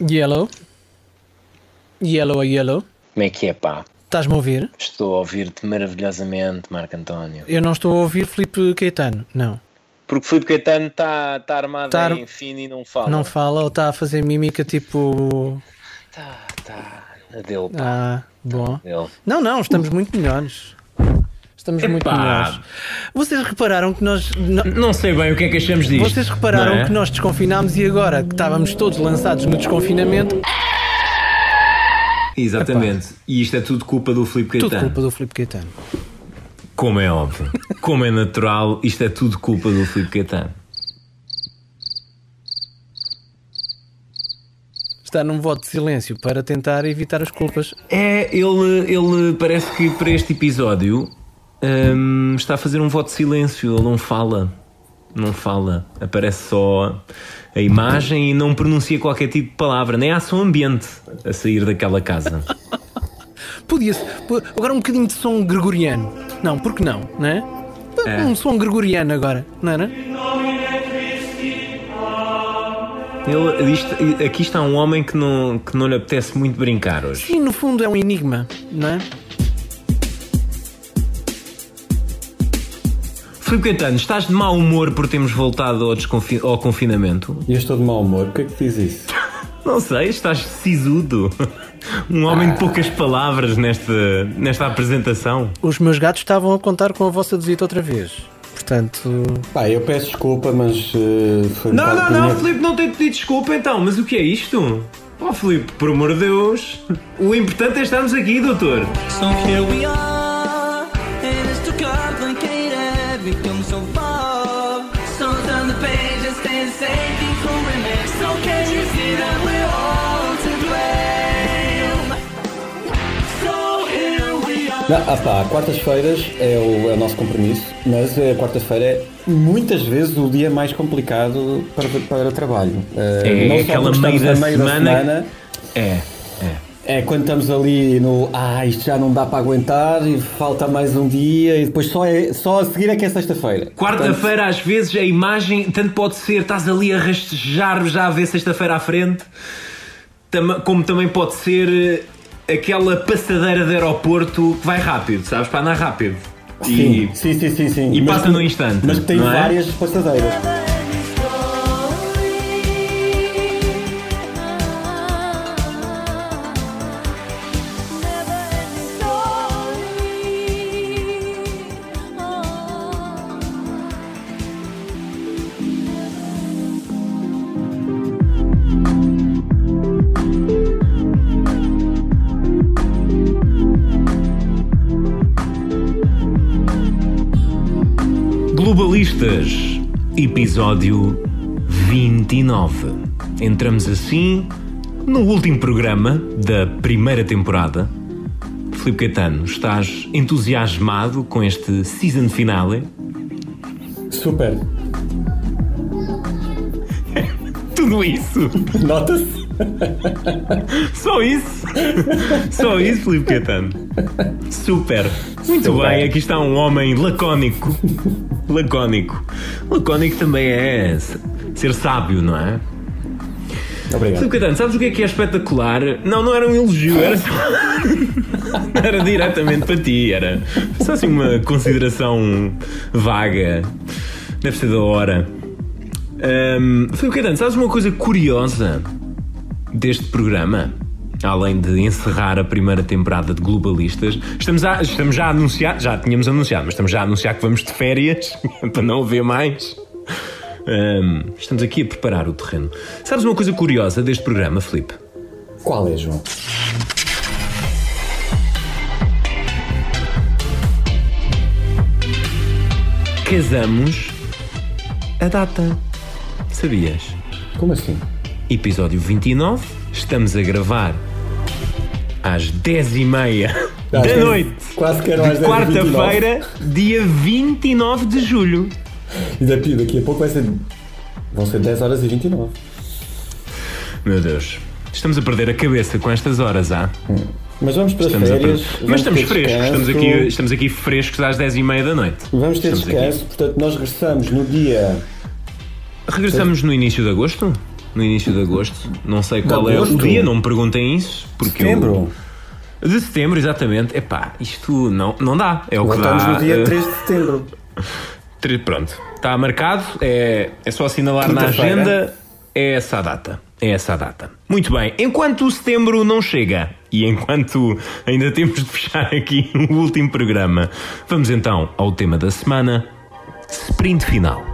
Yellow. Yellow a yellow. Como é que é, pá? Estás-me a ouvir? Estou a ouvir-te maravilhosamente, Marco António. Eu não estou a ouvir Filipe Caetano, não. Porque Filipe Caetano está tá armado Tá ar- em fino e não fala. Não fala ou está a fazer mímica tipo. Tá, tá. A dele, pá. Ah, bom. Dele. Não, não, estamos muito melhores. Estamos muito Epá. melhores. Vocês repararam que nós. Não sei bem o que é que achamos disto. Vocês repararam é? que nós desconfinámos e agora que estávamos todos lançados no desconfinamento, Exatamente. E isto é tudo culpa do Filipe tudo Caetano. culpa do Filipe Caetano. Como é óbvio. Como é natural, isto é tudo culpa do Filipe Caetano. Está num voto de silêncio para tentar evitar as culpas. É, ele, ele parece que para este episódio hum, está a fazer um voto de silêncio. Ele não fala. Não fala. Aparece só a imagem e não pronuncia qualquer tipo de palavra. Nem há som ambiente a sair daquela casa. Podia-se. po- Agora um bocadinho de som gregoriano. Não, porque não, não é? É. Um som gregoriano agora, não era? Ele, isto- aqui está um homem que não, que não lhe apetece muito brincar hoje. Sim, no fundo é um enigma, não é? Filipe Caetano, estás de mau humor por termos voltado ao, desconfi- ao confinamento? Eu estou de mau humor, porquê que diz isso? Não sei, estás sisudo. Um homem de poucas palavras nesta, nesta apresentação. Os meus gatos estavam a contar com a vossa visita outra vez. Portanto, Pá, eu peço desculpa, mas eh, foi Não, não, não, minha- Filipe, não tem pedido desculpa então, mas o que é isto? Oh, Filipe, por amor de Deus, o importante é estarmos aqui, doutor. So here we are, Não, ah pá, quartas-feiras é o, é o nosso compromisso, mas a quarta-feira é muitas vezes o dia mais complicado para, para trabalho. Eh, É não aquela meio da a semana- É, é. É quando estamos ali no ah, isto já não dá para aguentar e falta mais um dia e depois só, é, só a seguir é que é sexta-feira. Quarta-feira, às vezes, a imagem tanto pode ser, estás ali a rastejar já a ver sexta-feira à frente, como também pode ser eh, aquela passadeira de aeroporto que vai rápido, sabes? Para andar rápido. Sim, E, sim, sim, sim, sim. e Mas passa que- num instante, Mas que tem é? várias passadeiras. Episódio 29. Entramos assim no último programa da primeira temporada. Filipe Caetano, estás entusiasmado com este season finale? Super. Tudo isso? Nota-se. Só isso? Só isso, Filipe Caetano? Super. Muito Super. bem, aqui está um homem lacónico. Lacónico. Lacónico também é ser sábio, não é? Obrigado. Filipe Caetano, sabes o que é que é espetacular? Não, não era um elogio, era só... era diretamente para ti, era só assim uma consideração vaga. Deve ser da hora. Um, Filipe Caetano, sabes uma coisa curiosa deste programa? Além de encerrar a primeira temporada de Globalistas, estamos, a, estamos já a anunciar, já tínhamos anunciado, mas estamos já a anunciar que vamos de férias para não haver mais. Um, estamos aqui a preparar o terreno. Sabes uma coisa curiosa deste programa, Filipe? Qual é, João? Casamos a data. Sabias? Como assim? Episódio 29, estamos a gravar às 10h30 Às da 10, noite quase que eram às de 10h29. quarta-feira, dia 29 de julho. E daqui, daqui a pouco vai ser. Vão ser 10 horas e 29. Meu Deus, estamos a perder a cabeça com estas horas, ah? Mas vamos para Estamos a férias. vamos Mas estamos frescos, estamos aqui, estamos aqui frescos às 10h30 da noite. Vamos ter Estamos aqui. descanso, portanto, nós regressamos no dia. Regressamos no início de agosto? No início de agosto. Não sei qual De é o dia, não me perguntem isso. Porque eu- Setembro. de setembro, exatamente. Epá, isto não, não dá. É o que Voltamos dá. no dia eh, 3 de setembro. Pronto, está marcado. É, é só assinalar na agenda. É essa a data. É essa a data. Muito bem. Enquanto o setembro não chega e enquanto ainda temos de fechar aqui o último programa, vamos então ao tema da semana: sprint final.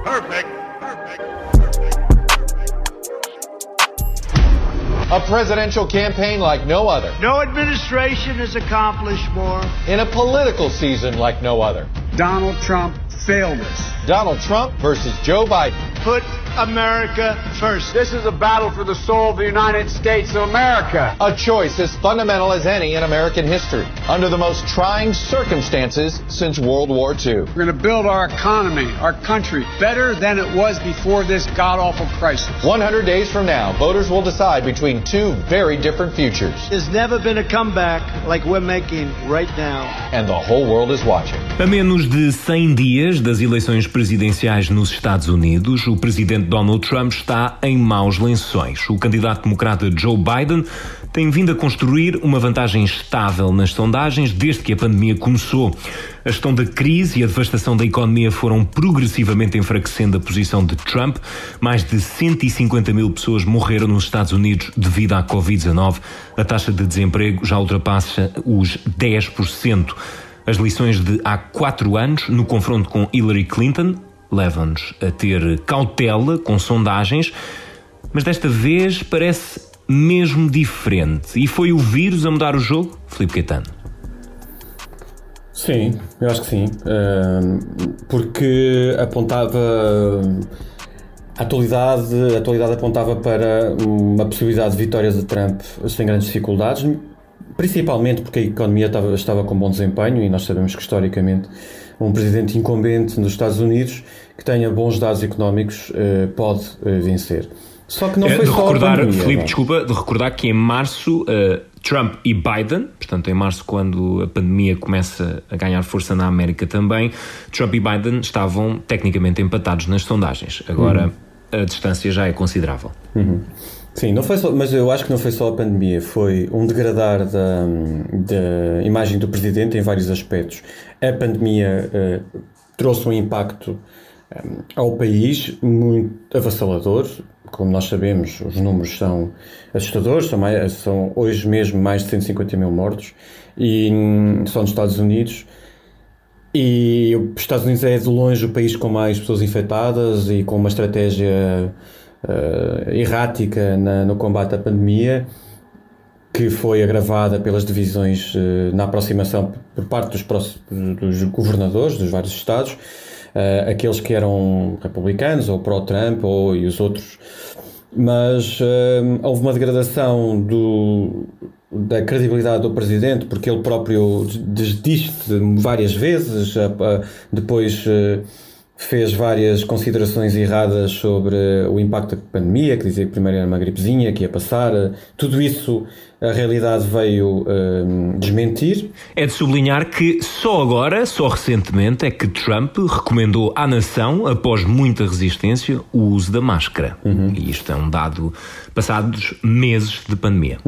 A presidential campaign like no other. No administration has accomplished more. In a political season like no other. Donald Trump failed us. Donald Trump versus Joe Biden. Put America first. This is a battle for the soul of the United States of America. A choice as fundamental as any in American history. Under the most trying circumstances since World War II. We're going to build our economy, our country, better than it was before this god awful crisis. 100 days from now, voters will decide between two very different futures. There's never been a comeback like we're making right now. And the whole world is watching. A menos de 100 dias das eleições presidenciais nos Estados Unidos, o presidente Donald Trump está em maus lençóis. O candidato democrata Joe Biden tem vindo a construir uma vantagem estável nas sondagens desde que a pandemia começou. A gestão da crise e a devastação da economia foram progressivamente enfraquecendo a posição de Trump. Mais de 150 mil pessoas morreram nos Estados Unidos devido à Covid-19. A taxa de desemprego já ultrapassa os 10%. As lições de há quatro anos, no confronto com Hillary Clinton, levam-nos a ter cautela com sondagens, mas desta vez parece mesmo diferente. E foi o vírus a mudar o jogo? Filipe Caetano. Sim, eu acho que sim. Porque apontava. A atualidade, a atualidade apontava para uma possibilidade de vitória de Trump sem grandes dificuldades, principalmente porque a economia estava, estava com bom desempenho e nós sabemos que historicamente um presidente incumbente nos Estados Unidos que tenha bons dados económicos eh, pode eh, vencer. Só que não Eh, foi de só recordar, a pandemia, Filipe, não. desculpa, de recordar que em março eh, Trump e Biden, portanto em março quando a pandemia começa a ganhar força na América também, Trump e Biden estavam tecnicamente empatados nas sondagens. Agora Uhum. a distância já é considerável. Sim, não foi só, mas eu acho que não foi só a pandemia, foi um degradar da, da imagem do presidente em vários aspectos. A pandemia eh, trouxe um impacto eh, ao país muito avassalador. Como nós sabemos, os números são assustadores, são, mais- são hoje mesmo mais de 150 mil mortos, e hum, só nos Estados Unidos. E os Estados Unidos é de longe o país com mais pessoas infectadas e com uma estratégia eh, errática na- no combate à pandemia, que foi agravada pelas divisões eh, na aproximação por parte dos, dos governadores dos vários estados, eh, aqueles que eram republicanos ou pró-Trump ou, e os outros. Mas houve uma degradação do, da credibilidade do presidente, porque ele próprio desdiste várias vezes, depois fez várias considerações erradas sobre o impacto da pandemia, que dizia que primeiro era uma gripezinha, que ia passar. Tudo isso a realidade veio eh, desmentir. É de sublinhar que só agora, só recentemente, é que Trump recomendou à nação, após muita resistência, o uso da máscara. E isto é um dado passados meses de pandemia.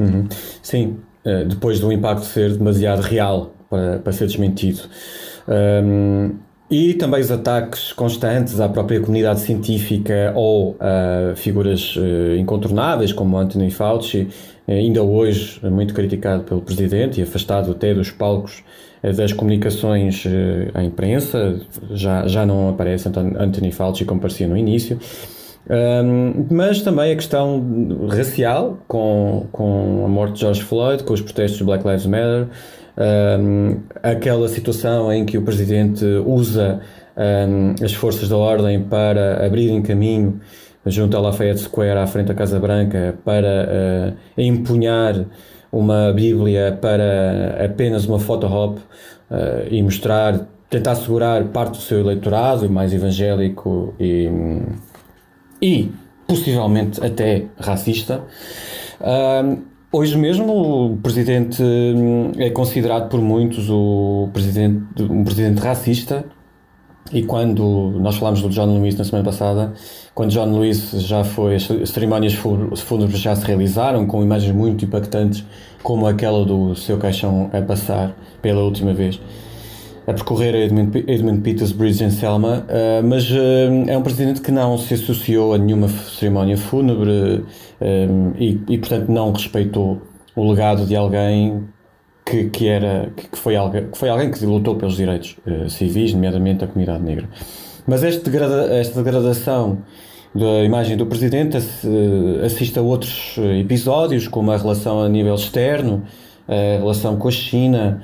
Sim, eh, depois do impacto ser demasiado real para, para ser desmentido. Ahm, e também os ataques constantes à própria comunidade científica ou a figuras eh, incontornáveis como Anthony Fauci, eh, ainda hoje muito criticado pelo presidente e afastado até dos palcos eh, das comunicações à imprensa, já, já não aparece Anthony Fauci como parecia no início. Um, mas também a questão racial, com, com a morte de George Floyd, com os protestos Black Lives Matter, um, aquela situação em que o presidente usa um, as forças da ordem para abrirem caminho junto à Lafayette Square, à frente da Casa Branca, para uh, empunhar uma Bíblia para apenas uma foto op uh, e mostrar, tentar assegurar parte do seu eleitorado mais evangélico e e possivelmente até racista. Ahm, hoje mesmo o presidente hum, é considerado por muitos o presidente, um presidente racista. E quando nós falámos do John Lewis na semana passada, quando John Lewis já foi, as cerimónias fúnebres já se realizaram com imagens muito impactantes, como aquela do seu caixão a passar pela última vez, a percorrer a Edmund, Edmund Peters Bridge em Selma, uh, mas uh, é um presidente que não se associou a nenhuma cerimónia fúnebre uh, e, e, portanto, não respeitou o legado de alguém que, que, era, que, foi alguém, que foi alguém que lutou pelos direitos civis, nomeadamente a comunidade negra. Mas degrada, esta degradação da imagem do presidente assiste a outros episódios, como a relação a nível externo, a relação com a China,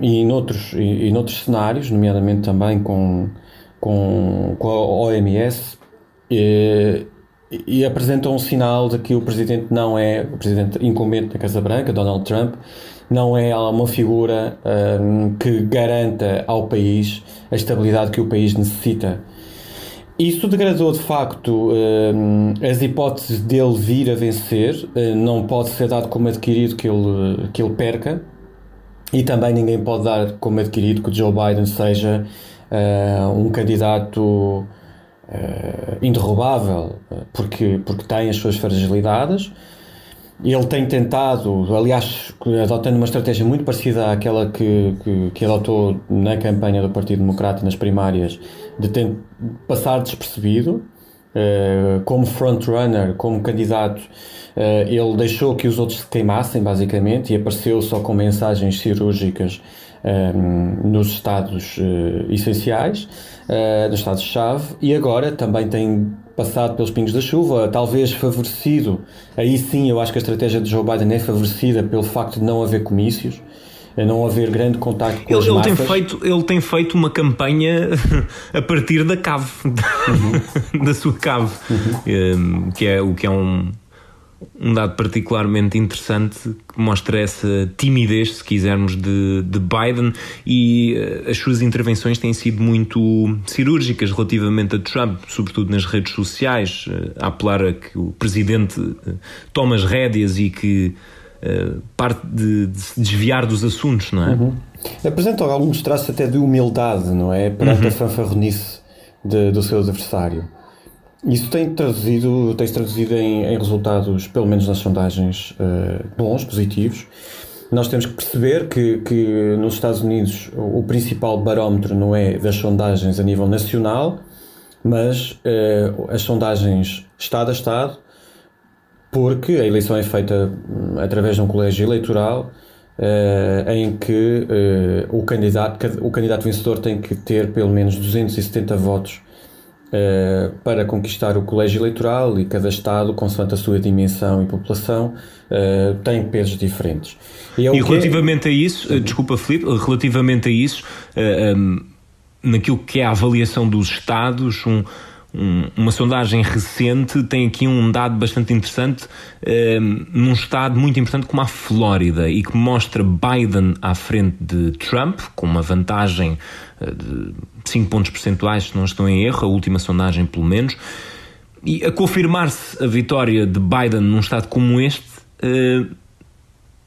e, noutros, e, e noutros cenários, nomeadamente também com, com, com a OMS, e, e apresentam um sinal de que o presidente não é, o presidente incumbente da Casa Branca, Donald Trump, não é uma figura um, que garanta ao país a estabilidade que o país necessita. Isso degradou de facto as hipóteses dele vir a vencer, não pode ser dado como adquirido que ele, que ele perca, e também ninguém pode dar como adquirido que Joe Biden seja uh, um candidato uh, inderrubável, porque, porque tem as suas fragilidades. Ele tem tentado, aliás, adotando uma estratégia muito parecida àquela que, que, que adotou na campanha do Partido Democrata nas primárias, de passar despercebido, como frontrunner, como candidato Uh, ele deixou que os outros se queimassem, basicamente, e apareceu só com mensagens cirúrgicas um, ehm, nos estados uh, essenciais, uh, nos estados-chave, e agora também tem passado pelos pingos da chuva, talvez favorecido. Aí sim, eu acho que a estratégia de Joe Biden é favorecida pelo facto de não haver comícios não haver grande contacto com ele, as ele massas. Tem feito, ele tem feito uma campanha a partir da cave, uhum. da sua cave, uhum. que é o que é um um dado particularmente interessante que mostra essa timidez, se quisermos, de, de Biden e uh, as suas intervenções têm sido muito cirúrgicas relativamente a Trump, sobretudo nas redes sociais, uh, a apelar a que o presidente uh, tome as rédeas e que parte de, de, se desviar dos assuntos, não é? Uhum. Apresenta alguns traços até de humildade, não é? Perante uhum. a fanfarronice do seu adversário. Isso tem traduzido, tem -se traduzido em, em, resultados, pelo menos nas sondagens, uh, bons, positivos. Nós temos que perceber que, que nos Estados Unidos o, o, principal barómetro não é das sondagens a nível nacional, mas uh, as sondagens Estado a Estado, porque a eleição é feita hum, através de um colégio eleitoral uh, em que o, candidato, o candidato vencedor tem que ter pelo menos 270 votos Uh, para conquistar o colégio eleitoral e cada Estado, consoante a sua dimensão e população, uh, tem pesos diferentes. E, é e relativamente é... a isso, desculpa Filipe, relativamente a isso, uh, um, naquilo que é a avaliação dos Estados, um, um, uma sondagem recente tem aqui um dado bastante interessante um, num estado muito importante como a Flórida e que mostra Biden à frente de Trump, com uma vantagem eh, de 5 pontos percentuais, se não estou em erro, a última sondagem pelo menos. E a confirmar-se a vitória de Biden num estado como este, uh,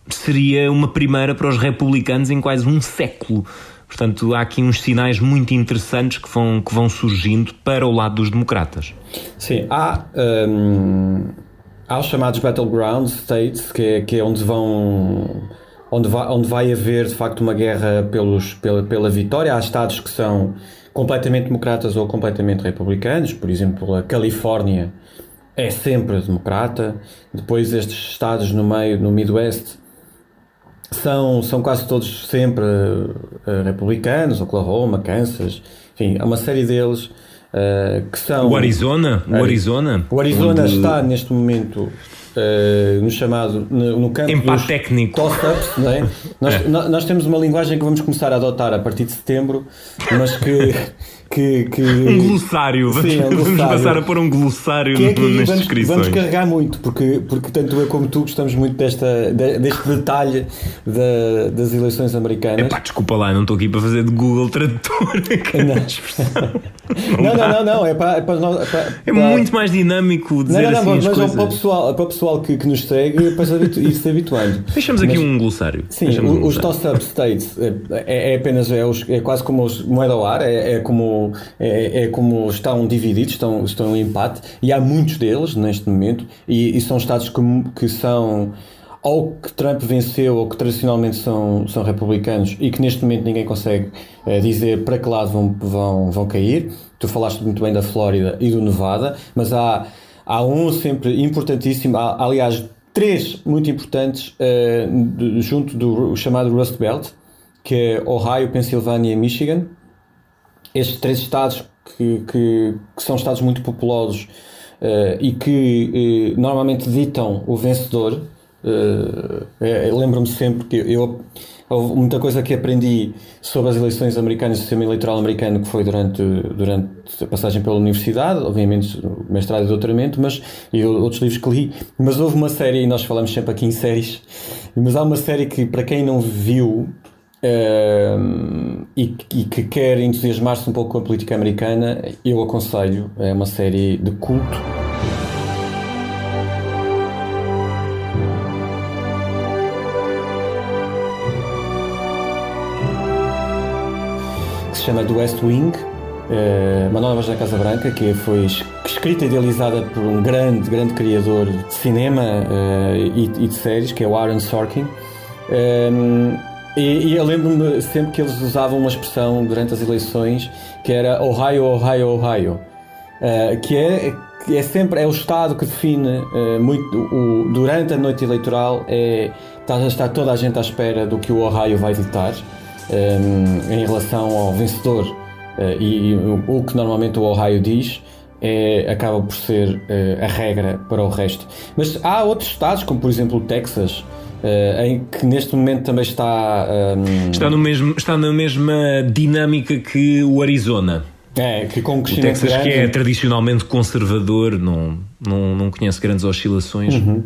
seria uma primeira para os republicanos em quase um século. Portanto, há aqui uns sinais muito interessantes que vão, que vão surgindo para o lado dos democratas. Sim, há, um, há os chamados battleground states, que é, que é onde vão. Onde vai, onde vai haver de facto uma guerra pelos, pela, pela vitória. Há estados que são completamente democratas ou completamente republicanos, por exemplo, a Califórnia é sempre democrata. Depois, estes estados no meio, no Midwest, são, são quase todos sempre uh, republicanos, Oklahoma, Kansas, enfim, há uma série deles uh, que são. O Arizona? O Arizona? O Arizona onde... está neste momento. Uh, no chamado no, no campo Empate técnico toss-ups, não é? Nós, é. nós temos uma linguagem que vamos começar a adotar a partir de setembro, mas que que, que Um glossário. Vamos, Sim, é um vamos glossário. passar a pôr um glossário que é que nas vamos, descrições. vamos carregar muito, porque, porque tanto eu como tu gostamos muito desta, de- deste detalhe da- das eleições americanas. Epá, desculpa lá, não estou aqui para fazer de Google Tradutor. Não, não, não, não, é para, é para nós. É, para- É muito mais dinâmico Não, dizer não, não, assim mas as para o pessoal, para o pessoal que, que nos segue, para ir se habituando. Deixamos aqui Mas- um glossário. Sim, Deixamos os toss-up states é, é- é apenas é, os- é quase como os moeda ao ar, é, é como é, é como estão divididos, estão estão em empate e há muitos deles neste momento e, e são estados que, que são ou que Trump venceu ou que tradicionalmente são, são republicanos e que neste momento ninguém consegue eh, dizer para que lado vão, vão, vão cair. Tu falaste muito bem da Flórida e do Nevada, mas há, há um sempre importantíssimo, há, aliás, três muito importantes de- junto do chamado Rust Belt, que é Ohio, Pensilvânia e Michigan. Estes três estados que, que, que são estados muito populosos eh, e que eh, normalmente ditam o vencedor. eh, eh, Lembro-me sempre que eu muita coisa que aprendi sobre as eleições americanas e o sistema eleitoral americano que foi durante, durante a passagem pela universidade, obviamente mestrado e doutoramento, mas e outros livros que li. Mas houve uma série, e nós falamos sempre aqui em séries, mas há uma série que para quem não viu E, e que quer entusiasmar-se um pouco com a política americana, eu aconselho. É uma série de culto. que se chama The West Wing, eh, uma nova da Casa Branca, que foi es- escrita e idealizada por um grande, grande criador de cinema eh, e, e de séries, que é o Aaron Sorkin. Ehm, e, e eu lembro-me sempre que eles usavam uma expressão durante as eleições que era Ohio, Ohio, Ohio. Uh, que é que é sempre é o Estado que define uh, muito o, durante a noite eleitoral é está, está toda a gente à espera do que o Ohio vai ditar um, em relação ao vencedor Uh, e, e o, o que normalmente o Ohio diz é, acaba por ser uh, a regra para o resto mas há outros estados como por exemplo o Texas uh, em que neste momento também está um, Está, no mesmo, está na mesma dinâmica que o Arizona. é, que com um O Texas, que grande- é tradicionalmente conservador, não, não, não conhece grandes oscilações. Uhum.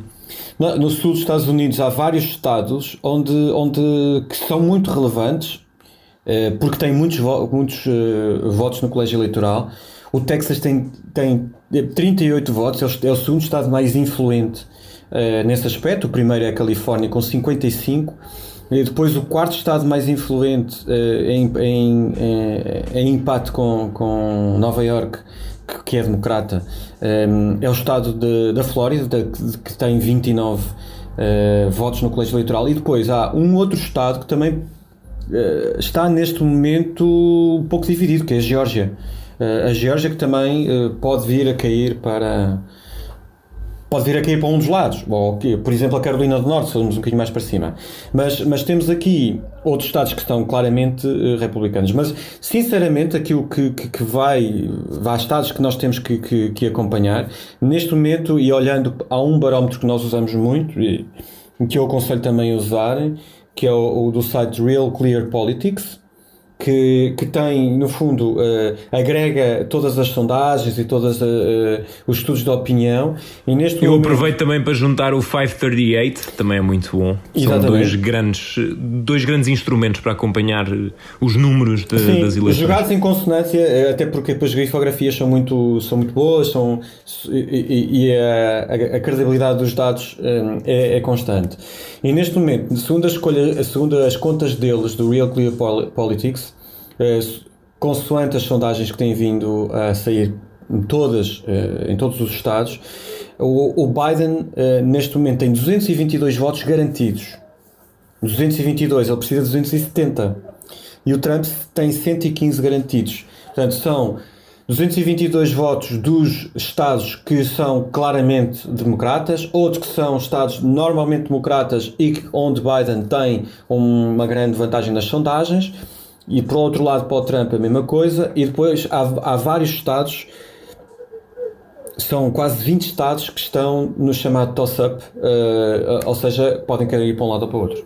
No, no sul dos Estados Unidos há vários estados onde, onde que são muito relevantes eh, porque têm muitos, vo- muitos eh, votos no colégio eleitoral. O Texas tem, tem eh, 38 votos, é o, é o segundo estado mais influente eh, nesse aspecto. O primeiro é a Califórnia com 55. E depois o quarto estado mais influente eh, em, em, eh, em empate com, com Nova York, que, que é democrata, eh, é o estado de- da Flórida, da- que, tem 29 eh, votos no colégio eleitoral. E depois há um outro estado que também eh, está neste momento um pouco dividido, que é a Geórgia. A Geórgia que também pode vir a cair para pode vir a cair para um dos lados, ou, por exemplo a Carolina do Norte, se formos um bocadinho mais para cima. Mas, mas temos aqui outros estados que estão claramente eh, republicanos. Mas sinceramente aquilo que, que, que vai, vai estados que nós temos que, que, que acompanhar, neste momento, e olhando a um barómetro que nós usamos muito, e que eu aconselho também a usar, que é o, o do site Real Clear Politics, que, que tem, no fundo, eh, agrega todas as sondagens e todos os estudos de opinião. E neste Eu momento, aproveito também para juntar o 538, que também é muito bom. São Exatamente. dois grandes, dois grandes instrumentos para acompanhar eh, os números de- Sim, das eleições. jogados em consonância, eh, até porque depois as grifografias são muito, são muito boas são, e, e- a, a- credibilidade dos dados eh, é, é constante. E neste momento, segundo, a escolha, segundo as contas deles, do Real Clear Pol- Politics, eh, consoante as sondagens que têm vindo a sair em, todas, eh, em todos os estados, o, Biden eh, neste momento tem 222 votos garantidos. 222, ele precisa de 270. E o Trump tem 115 garantidos. Portanto, são 222 votos dos estados que são claramente democratas, outros que são estados normalmente democratas e onde Biden tem uma grande vantagem nas sondagens. E por outro lado, para o Trump, a mesma coisa. E depois há, há vários estados são quase 20 estados que estão no chamado toss-up, eh, ou seja, podem querer ir para um lado ou para o outro.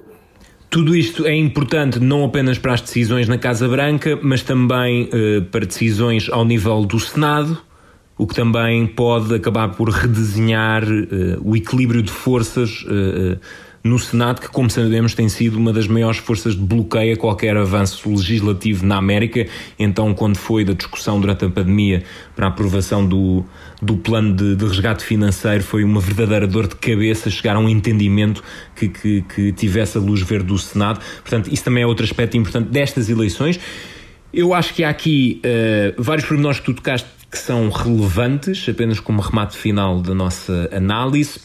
Tudo isto é importante não apenas para as decisões na Casa Branca, mas também eh, para decisões ao nível do Senado, o que também pode acabar por redesenhar eh, o equilíbrio de forças eh, no Senado, que, como sabemos, tem sido uma das maiores forças de bloqueio a qualquer avanço legislativo na América. Então, quando foi da discussão durante a pandemia para a aprovação do, do plano de, de resgate financeiro, foi uma verdadeira dor de cabeça chegar a um entendimento que, que, que tivesse a luz verde do Senado. Portanto, isso também é outro aspecto importante destas eleições. Eu acho que há aqui uh, vários pormenores que tu tocaste que são relevantes, apenas como remate final da nossa análise.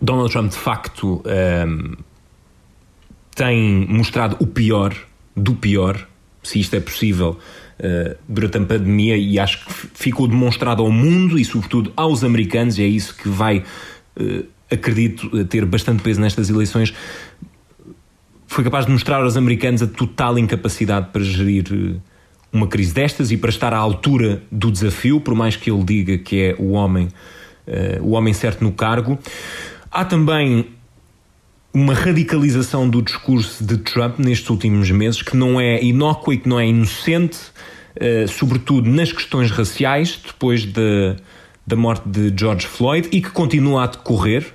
Donald Trump, de facto, um, tem mostrado o pior do pior, se isto é possível, uh, durante a pandemia, e acho que ficou demonstrado ao mundo e, sobretudo, aos americanos, e é isso que vai, uh, acredito, ter bastante peso nestas eleições. Foi capaz de mostrar aos americanos a total incapacidade para gerir uma crise destas e para estar à altura do desafio, por mais que ele diga que é o homem, o homem certo no cargo. Há também uma radicalização do discurso de Trump nestes últimos meses que não é inócua e que não é inocente, uh, sobretudo nas questões raciais, depois de, da morte de George Floyd, e que continua a decorrer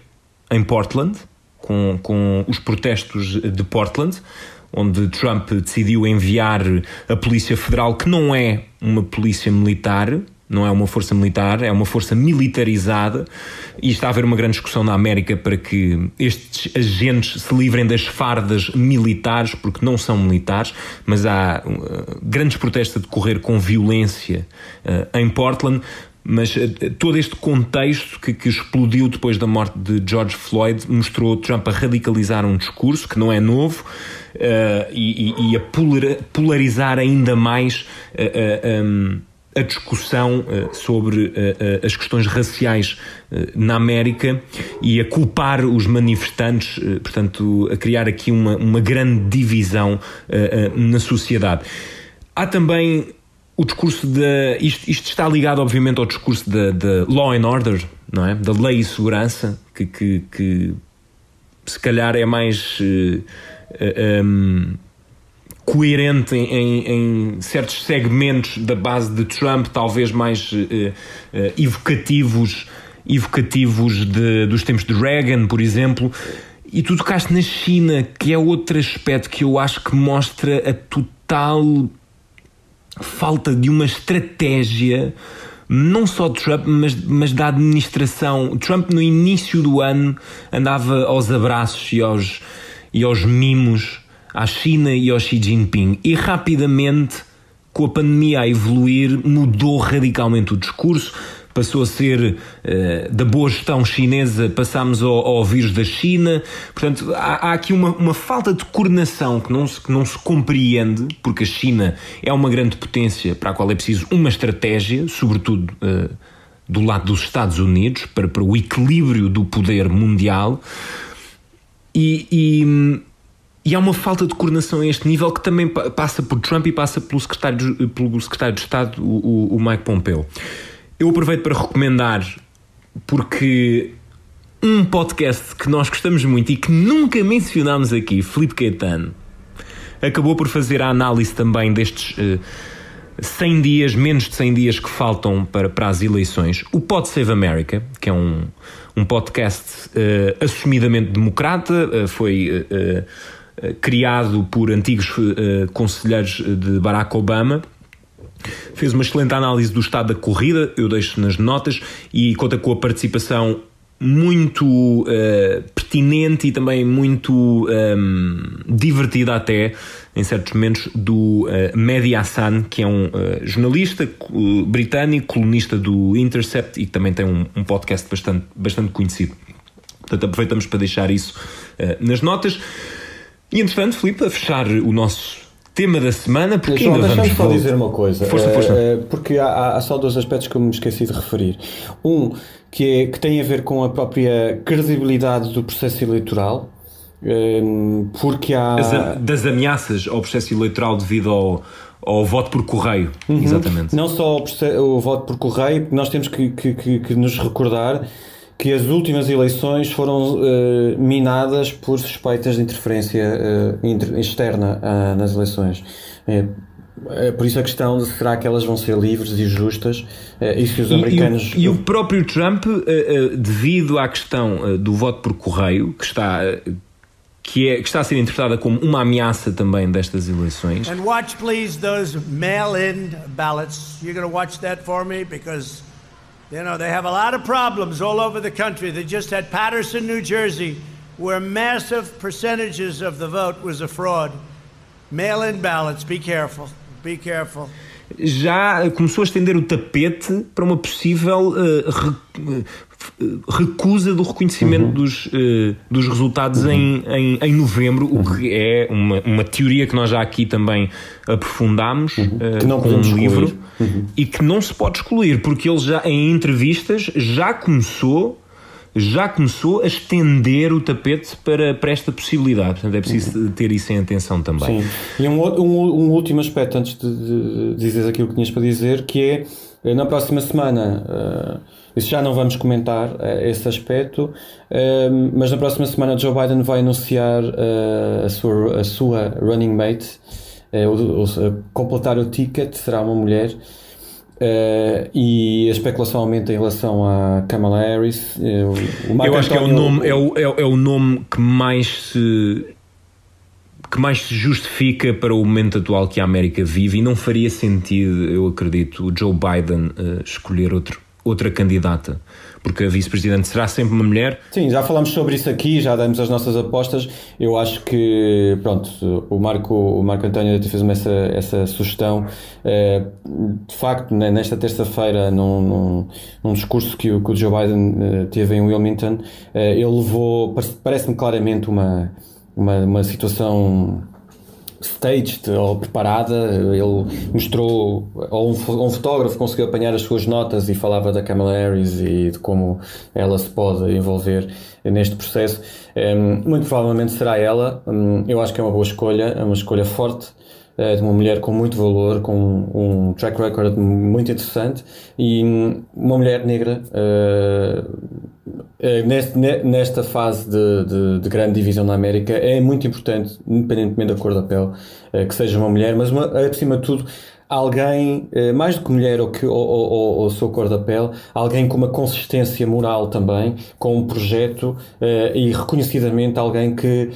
em Portland, com, com os protestos de Portland, onde Trump decidiu enviar a Polícia Federal, que não é uma polícia militar, não é uma força militar, é uma força militarizada e está a haver uma grande discussão na América para que estes agentes se livrem das fardas militares, porque não são militares, mas há uh, grandes protestos a decorrer com violência uh, em Portland. Mas uh, todo este contexto que, que, explodiu depois da morte de George Floyd mostrou Trump a radicalizar um discurso que não é novo e, e, e, a polarizar ainda mais. Um, a discussão uh, sobre uh, uh, as questões raciais na América e a culpar os manifestantes, portanto, a criar aqui uma, uma grande divisão na sociedade. Há também o discurso da. Isto, isto, está ligado, obviamente, ao discurso da, da, law and order, não é? Da lei e segurança, que, que, que se calhar é mais. Um, coerente em, em, em, certos segmentos da base de Trump, talvez mais uh, uh, evocativos, evocativos de, dos tempos de Reagan, por exemplo. E tu tocaste na China, que é outro aspecto que eu acho que mostra a total falta de uma estratégia, não só de Trump, mas, mas da administração. Trump, no início do ano, andava aos abraços e aos, e aos mimos à China e ao Xi Jinping. E rapidamente, com a pandemia a evoluir, mudou radicalmente o discurso. Passou a ser uh, da boa gestão chinesa, passámos ao, ao vírus da China. Portanto, há, há aqui uma, uma, falta de coordenação que não, se, que não se compreende, porque a China é uma grande potência para a qual é preciso uma estratégia, sobretudo uh, do lado dos Estados Unidos, para, para o equilíbrio do poder mundial. E, e, e há uma falta de coordenação a este nível que também passa por Trump e passa pelo secretário pelo secretário de Estado, o, o Mike Pompeo. Eu aproveito para recomendar, porque um podcast que nós gostamos muito e que nunca mencionámos aqui, Felipe Caetano, acabou por fazer a análise também destes uh, eh, 100 dias, menos de 100 dias que faltam para, para as eleições. O Pod Save America, que é um, um podcast uh, assumidamente democrata, uh, foi eh, criado por antigos uh, conselheiros de Barack Obama. Fez uma excelente análise do estado da corrida, eu deixo nas notas, e conta com a participação muito uh, pertinente e também muito um, ehm, divertida até em certos momentos do uh, Mehdi Hassan, que é um uh, jornalista britânico, colunista do Intercept e que também tem um, um, podcast bastante, bastante conhecido. Portanto, aproveitamos para deixar isso nas notas. E entretanto, Filipe, a fechar o nosso tema da semana, porque João, ainda vamos... só dizer uma coisa, força, força. É, porque há, há, só dois aspectos que eu me esqueci de referir. Um, que, é, que tem a ver com a própria credibilidade do processo eleitoral, é, porque há... As, das ameaças ao processo eleitoral devido ao, ao voto por correio, uhum. exatamente. Não só o, o, voto por correio, nós temos que, que, que, que nos recordar que as últimas eleições foram uh, minadas por suspeitas de interferência uh, inter, externa uh, nas eleições. É, é por isso a questão de será que elas vão ser livres e justas e se os americanos. E, e, o, e o, próprio Trump, devido à questão do voto por correio, que está. Que, é, que está a ser interpretada como uma ameaça também destas eleições. And watch please those mail-in ballots. You're going to watch that for me because You know, they have a lot of problems all over the country. They just had Patterson, New Jersey, where massive percentages of the vote was a fraud. Mail in ballots, be careful. Be careful. Já começou a estender o tapete para uma possível uh, recusa do reconhecimento uhum. dos, uh, dos resultados uhum. em, em, em, novembro, uhum. o que é uma, uma teoria que nós já aqui também aprofundámos uh, com um livro uhum. e que não se pode excluir, porque ele já em entrevistas já começou já começou a estender o tapete para, para esta possibilidade. Portanto, é preciso uhum. ter isso em atenção também. Sim. E um, um, um último aspecto, antes de, de, de dizer aquilo que tinhas para dizer, que é eh, na próxima semana. Uh, isso já não vamos comentar uh, esse aspecto, uh, mas na próxima semana Joe Biden vai anunciar uh, a, sua, a sua running mate, o, o, completar o ticket, será uma mulher. e a especulação aumenta em relação a Kamala Harris. o Eu acho que é o, nome, é, o, é, é o nome que mais se que mais se justifica para o momento atual que a América vive e não faria sentido, eu acredito, o Joe Biden uh, escolher outro outra candidata, porque a vice-presidente será sempre uma mulher. Sim, já falamos sobre isso aqui, já demos as nossas apostas. Eu acho que, pronto, o Marco, o Marco António fez essa, essa sugestão. É, de facto, nesta terça-feira, num, num, num, discurso que o, que o Joe Biden eh, teve em Wilmington, é, ele levou, parece-me claramente uma, uma, uma situação staged ou preparada. Ele mostrou, ou um, um, fotógrafo conseguiu apanhar as suas notas e falava da Kamala Harris e de como ela se pode envolver neste processo. Um, muito provavelmente será ela. Um, eu acho que é uma boa escolha, é uma escolha forte eh, de uma mulher com muito valor, com um track record muito interessante e uma mulher negra uh, nesta fase de, de, de, grande divisão na América é muito importante, independentemente da cor da pele, que seja uma mulher, mas uma, acima de tudo alguém, mais do que mulher ou, que, ou, ou, ou sua cor da pele, alguém com uma consistência moral também, com um projeto e reconhecidamente alguém que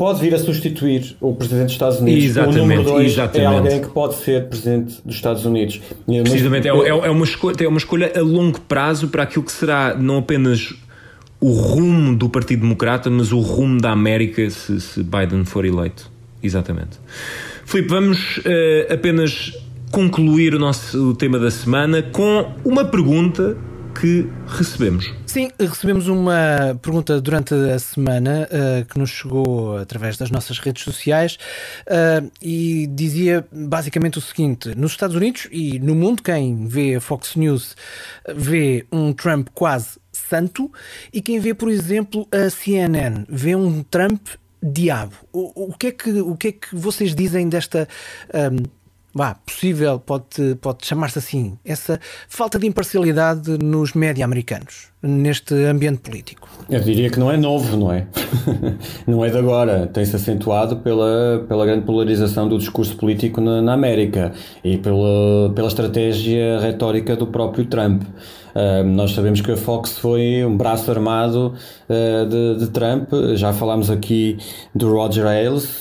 pode vir a substituir o Presidente dos Estados Unidos. Exatamente, o número é alguém que pode ser Presidente dos Estados Unidos. Precisamente, é, é, é, uma escolha, é uma escolha a longo prazo para aquilo que será não apenas o rumo do Partido Democrata, mas o rumo da América se, se Biden for eleito. Exatamente. Filipe, vamos uh, apenas concluir o nosso tema da semana com uma pergunta que recebemos. Sim, recebemos uma pergunta durante a semana uh, que nos chegou através das nossas redes sociais uh, e dizia basicamente o seguinte: nos Estados Unidos e no mundo, quem vê a Fox News vê um Trump quase santo e quem vê, por exemplo, a CNN vê um Trump diabo. O, o, que, é que, o que é que vocês dizem desta. Um, eh, vá, possível, pode, pode chamar-se assim, essa falta de imparcialidade nos média americanos, neste ambiente político? Eu diria que não é novo, não é? não é de agora. Tem-se acentuado pela, pela grande polarização do discurso político na, na América e pela, pela estratégia retórica do próprio Trump. Uh, nós sabemos que a Fox foi um braço armado uh, de, de, Trump. Já falámos aqui do Roger Ailes,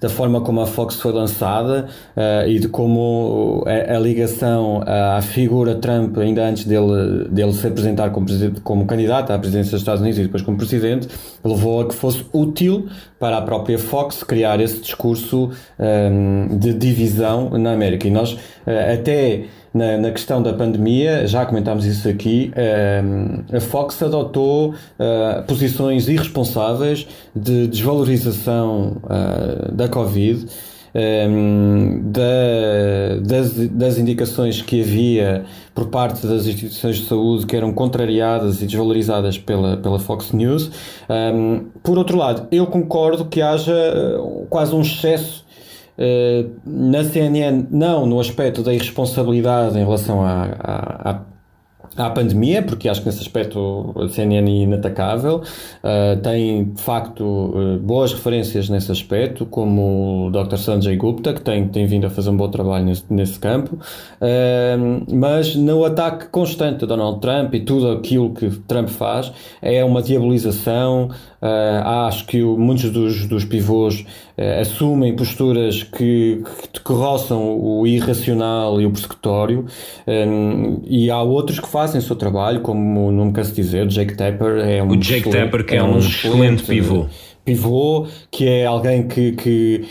da forma como a Fox foi lançada uh, e de como a, a, ligação à figura Trump, ainda antes dele, dele se apresentar como, como candidato à presidência dos Estados Unidos e depois como presidente, levou a que fosse útil para a própria Fox criar esse discurso um, de divisão na América. E nós, até na, na questão da pandemia, já comentámos isso aqui, uh, a Fox adotou uh, posições irresponsáveis de desvalorização uh, da Covid. Um, da, das, das indicações que havia por parte das instituições de saúde que eram contrariadas e desvalorizadas pela, pela Fox News. Um, por outro lado, eu concordo que haja quase um excesso eh, na CNN, não no aspecto da irresponsabilidade em relação à, à, à pandemia, porque acho que nesse aspecto a CNN é inatacável, uh, tem de facto uh, boas referências nesse aspecto, como o Dr. Sanjay Gupta, que tem, tem vindo a fazer um bom trabalho nesse, nesse campo, uh, mas no ataque constante a Donald Trump e tudo aquilo que Trump faz é uma diabolização. Acho que o, muitos dos, dos pivôs assumem posturas que, que, que roçam o irracional e o persecutório, um, e há outros que fazem o seu trabalho, como não me canso de dizer, Jake Tapper é um O Jake Tapper, que é, um, excelente pivô. Pivô, que é alguém que, que,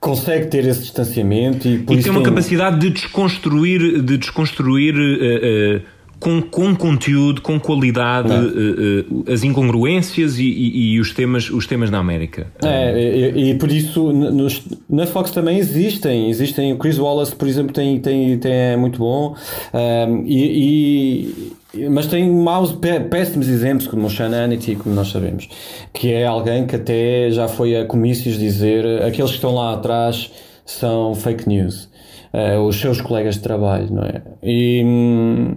consegue ter esse distanciamento e, e tem uma tem- capacidade de desconstruir, de desconstruir eh, com, com conteúdo, com qualidade, eh, eh, as incongruências e, e- e os, temas, os temas na América. É, e, e por isso nos- na Fox também existem, existem, o Chris Wallace, por exemplo, tem, tem, tem é muito bom, um, e, e- mas tem maus, pé- péssimos exemplos, como o Sean Hannity, como nós sabemos, que é alguém que até já foi a comícios dizer aqueles que estão lá atrás são fake news, eh, os seus colegas de trabalho, não é? E, hum,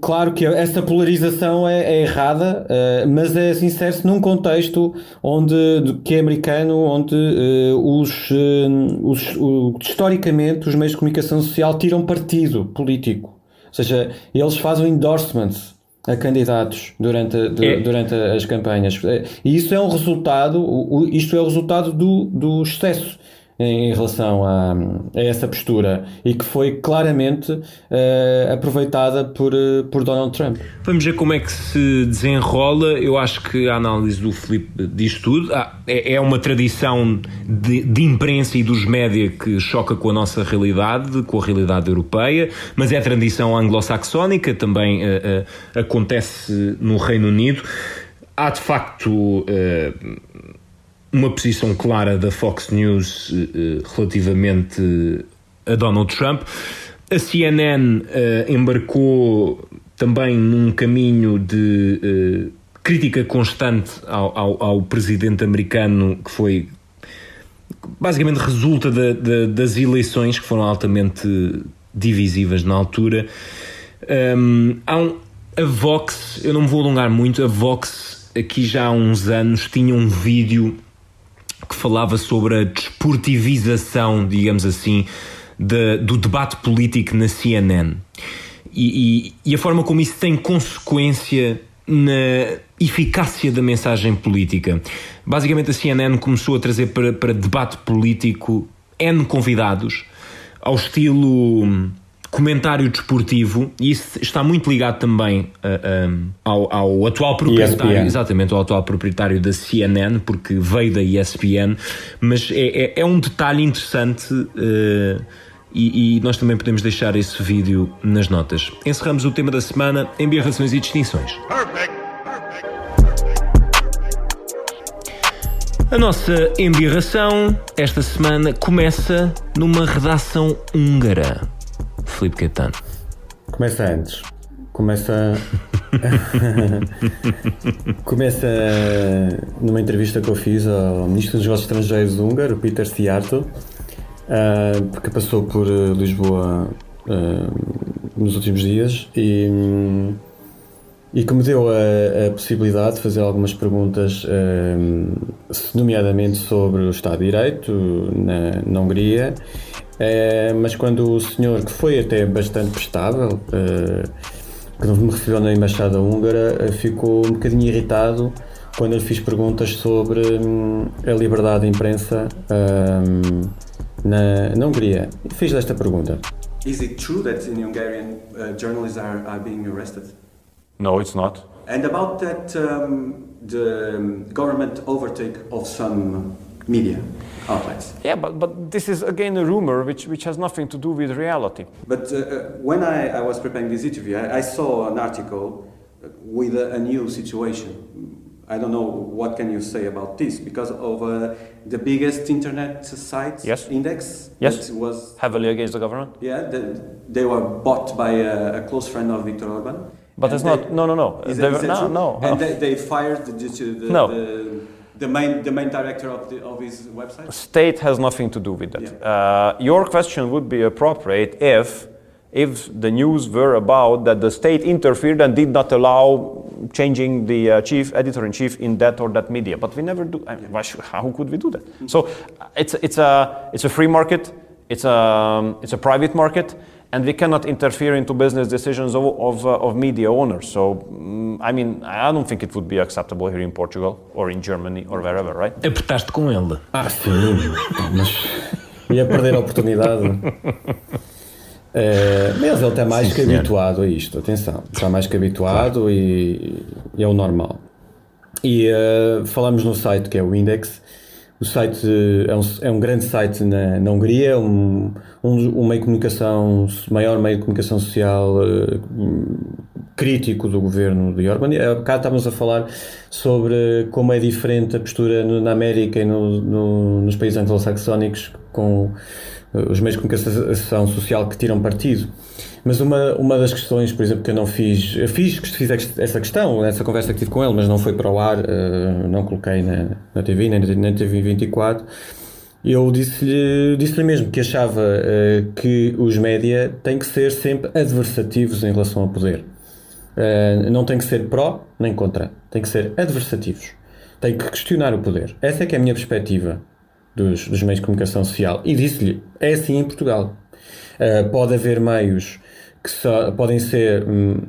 Claro que essa polarização é, é errada, eh, mas é insere-se num contexto onde, de- que é americano, onde eh, os, eh, os- o- historicamente os meios de comunicação social tiram partido político. Ou seja, eles fazem endorsements a candidatos durante, a- du- É. durante as campanhas. E isso é um resultado, o- o- isto é o resultado do, do excesso em, relação a, a essa postura e que foi claramente eh, aproveitada por, eh, por Donald Trump. Vamos ver como é que se desenrola. Eu acho que a análise do Filipe diz tudo. Ah, é, é uma tradição de, de imprensa e dos média que choca com a nossa realidade, com a realidade europeia, mas é tradição anglo-saxónica, também eh, eh, acontece no Reino Unido. Há de facto. eh, uma posição clara da Fox News eh, eh, relativamente a Donald Trump. A CNN eh, embarcou também num caminho de crítica constante ao, ao- ao presidente americano, que foi basicamente resulta da- da- das eleições que foram altamente divisivas na altura. Hum, há um- a Vox, eu não me vou alongar muito, a Vox aqui já há uns anos tinha um vídeo que falava sobre a desportivização, digamos assim, da- do debate político na CNN. E, e- e a forma como isso tem consequência na eficácia da mensagem política. Basicamente, a CNN começou a trazer para, para debate político N convidados, ao estilo hum, comentário desportivo, e isso está muito ligado também ah, hum, ao, ao atual proprietário, ESPN. exatamente, ao atual proprietário da CNN, porque veio da ESPN, mas é, é- é um detalhe interessante. eh, e, e nós também podemos deixar esse vídeo nas notas. Encerramos o tema da semana em Birrações e Distinções. A nossa embirração esta semana começa numa redação húngara. Filipe Caetano. Começa antes. Começa. Começa numa entrevista que eu fiz ao Ministro dos Negócios Estrangeiros húngaro, Peter Szijjártó, ah, porque passou por eh, Lisboa ah, nos últimos dias e, e que me deu a, a possibilidade de fazer algumas perguntas, nomeadamente sobre o Estado de Direito na, na Hungria. Eh, mas quando o senhor, que foi até bastante prestável, eh, que me recebeu na Embaixada Húngara, eh, ficou um bocadinho irritado quando eu lhe fiz perguntas sobre hum, a liberdade de imprensa hum, na, na Hungria. E fiz esta pergunta. Is it true that in Hungarian uh, journalists are, are being arrested? No, it's not. And about that, um, the government overtake of some media outlets. Yeah, but, but this is again a rumor which, which has nothing to do with reality. But uh, uh, when I, I was preparing this interview, I, I saw an article with a, a new situation. I don't know what can you say about this because of uh, the biggest internet site Yes. index Yes. was Heavily against the government? yeah the, they were bought by a, a close friend of Viktor Orban. But And it's they- not. No, no, no. Is They that, were- is that no, no. And they, they fired the, the, No. The, main the main director of the of his website. State has nothing to do with that. Uh, your question would be appropriate if if the news were about that the state interfered and did not allow changing the uh, chief editor in chief in that or that media. But we never do. I mean, why should, how could we do that? So uh, it's it's a it's a free market. It's a it's a private market. And we cannot interfere into business decisions of, of, uh, of media owners. So, mm, I mean, I don't think it would be acceptable here in Portugal or in Germany or wherever, right? Apertaste com ele. Ah, sim, mas ia perder a oportunidade. Eh, mas ele está mais Sim, que senhor. habituado a isto, atenção, está mais que habituado e, e é o normal. E eh, falamos no site que é o Index. O site é um, é um grande site na, na Hungria, um, um, um meio de comunicação, maior meio de comunicação social eh, crítico do governo de Orban. Eh, Cá estávamos a falar sobre como é diferente a postura no- na América e no- no- nos países anglo-saxónicos com eh, os meios de comunicação social que tiram partido. Mas uma, uma das questões, por exemplo, que eu não fiz, eu fiz, fiz essa questão, essa conversa que tive com ele, mas não foi para o ar, eh, não coloquei na, na TV, nem na TV 24. Eu disse-lhe disse mesmo que achava eh, que os média têm que ser sempre adversativos em relação ao poder. Eh, não tem que ser pró nem contra, tem que ser adversativos. Tem que questionar o poder. Essa é que é a minha perspectiva dos, dos meios de comunicação social. E disse-lhe, é assim em Portugal. Eh, pode haver meios que só, podem ser. hum,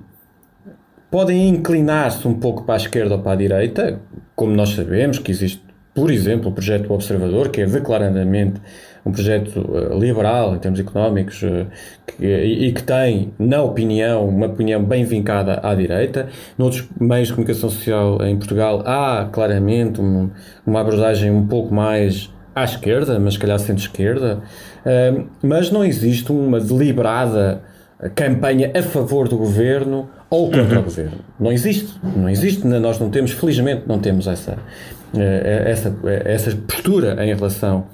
podem inclinar-se um pouco para a esquerda ou para a direita, como nós sabemos que existe, por exemplo, o projeto Observador, que é declaradamente um projeto eh, liberal em termos económicos eh, que- e, que tem, na opinião, uma opinião bem vincada à direita. Noutros meios de comunicação social em Portugal há claramente um- uma abordagem um pouco mais à esquerda, mas se calhar centro-esquerda, Eh, mas não existe uma deliberada campanha a favor do governo ou contra o governo. Não existe. Não existe. Nós não temos, felizmente, não temos essa, eh, essa, essa postura em relação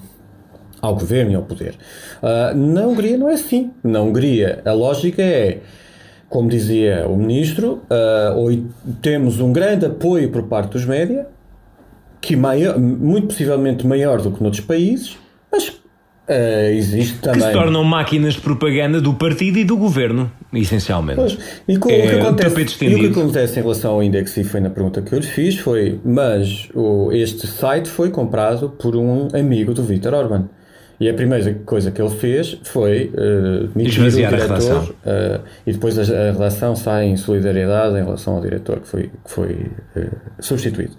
ao governo e ao poder. Ah, na Hungria não é assim. Na Hungria a lógica é, como dizia o ministro, oi- temos um grande apoio por parte dos média, que maior, muito possivelmente maior do que noutros países, ah, existe Que também. se tornam máquinas de propaganda do partido e do governo, essencialmente. Pois, e co- É, o, que acontece, e o que acontece em relação ao index, e foi na pergunta que eu lhe fiz, foi: mas o, este site foi comprado por um amigo do Viktor Orban. E a primeira coisa que ele fez foi uh, demitir o a diretor relação. eh, e depois a, a relação sai em solidariedade em relação ao diretor que foi, que foi eh, substituído.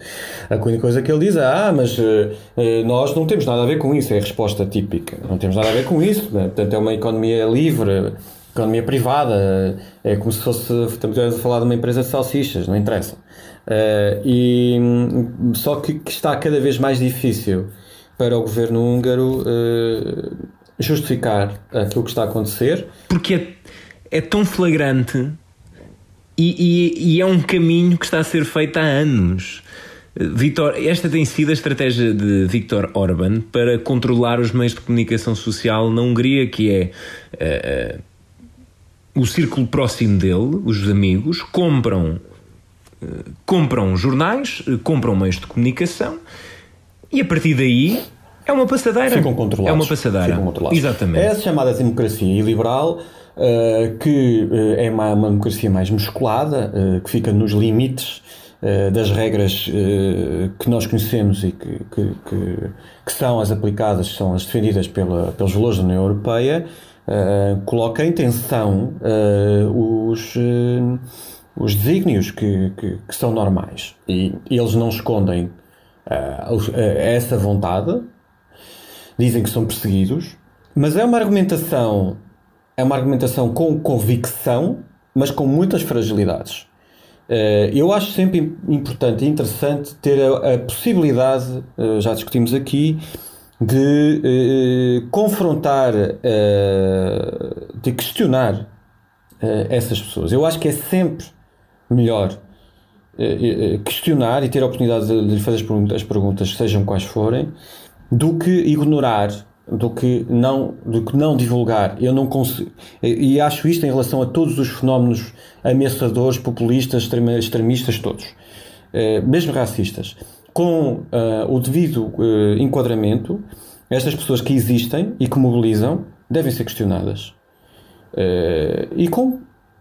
A única coisa que ele diz é: Ah, mas eh, nós não temos nada a ver com isso, é a resposta típica. Não temos nada a ver com isso, né? portanto é uma economia livre, economia privada, é como se fosse. Estamos a falar de uma empresa de salsichas, não interessa. E, hum, só que, que está cada vez mais difícil para o governo húngaro eh, justificar aquilo que está a acontecer. Porque é, é tão flagrante e, e- e é um caminho que está a ser feito há anos. Victor, esta tem sido a estratégia de Viktor Orban para controlar os meios de comunicação social na Hungria, que é eh, o círculo próximo dele, os amigos, compram, eh, compram jornais, compram meios de comunicação e a partir daí é uma passadeira. Ficam controlados. É uma passadeira. Ficam controlados. Exatamente. É a chamada democracia liberal, eh, que eh, é uma, uma democracia mais musculada, eh, que fica nos limites das regras que nós conhecemos e que, que, que- que são as aplicadas, são as defendidas pela, pelos valores da União Europeia, coloca em tensão os, os desígnios que, que, que são normais. E eles não escondem eh, os- eh, essa vontade, dizem que são perseguidos, mas é uma argumentação, é uma argumentação com convicção, mas com muitas fragilidades. Eh, Eu acho sempre im- importante e interessante ter a, possibilidade, já discutimos aqui, de confrontar, de questionar essas pessoas. Eu acho que é sempre melhor questionar e ter a oportunidade de, lhe fazer as perguntas, as perguntas, sejam quais forem, do que ignorar, do que não, do que não divulgar. Eu não consigo, e acho isto em relação a todos os fenómenos ameaçadores, populistas, extremistas, todos, eh, mesmo racistas, com ah, o devido eh, enquadramento, estas pessoas que existem e que mobilizam devem ser questionadas. Eh, e com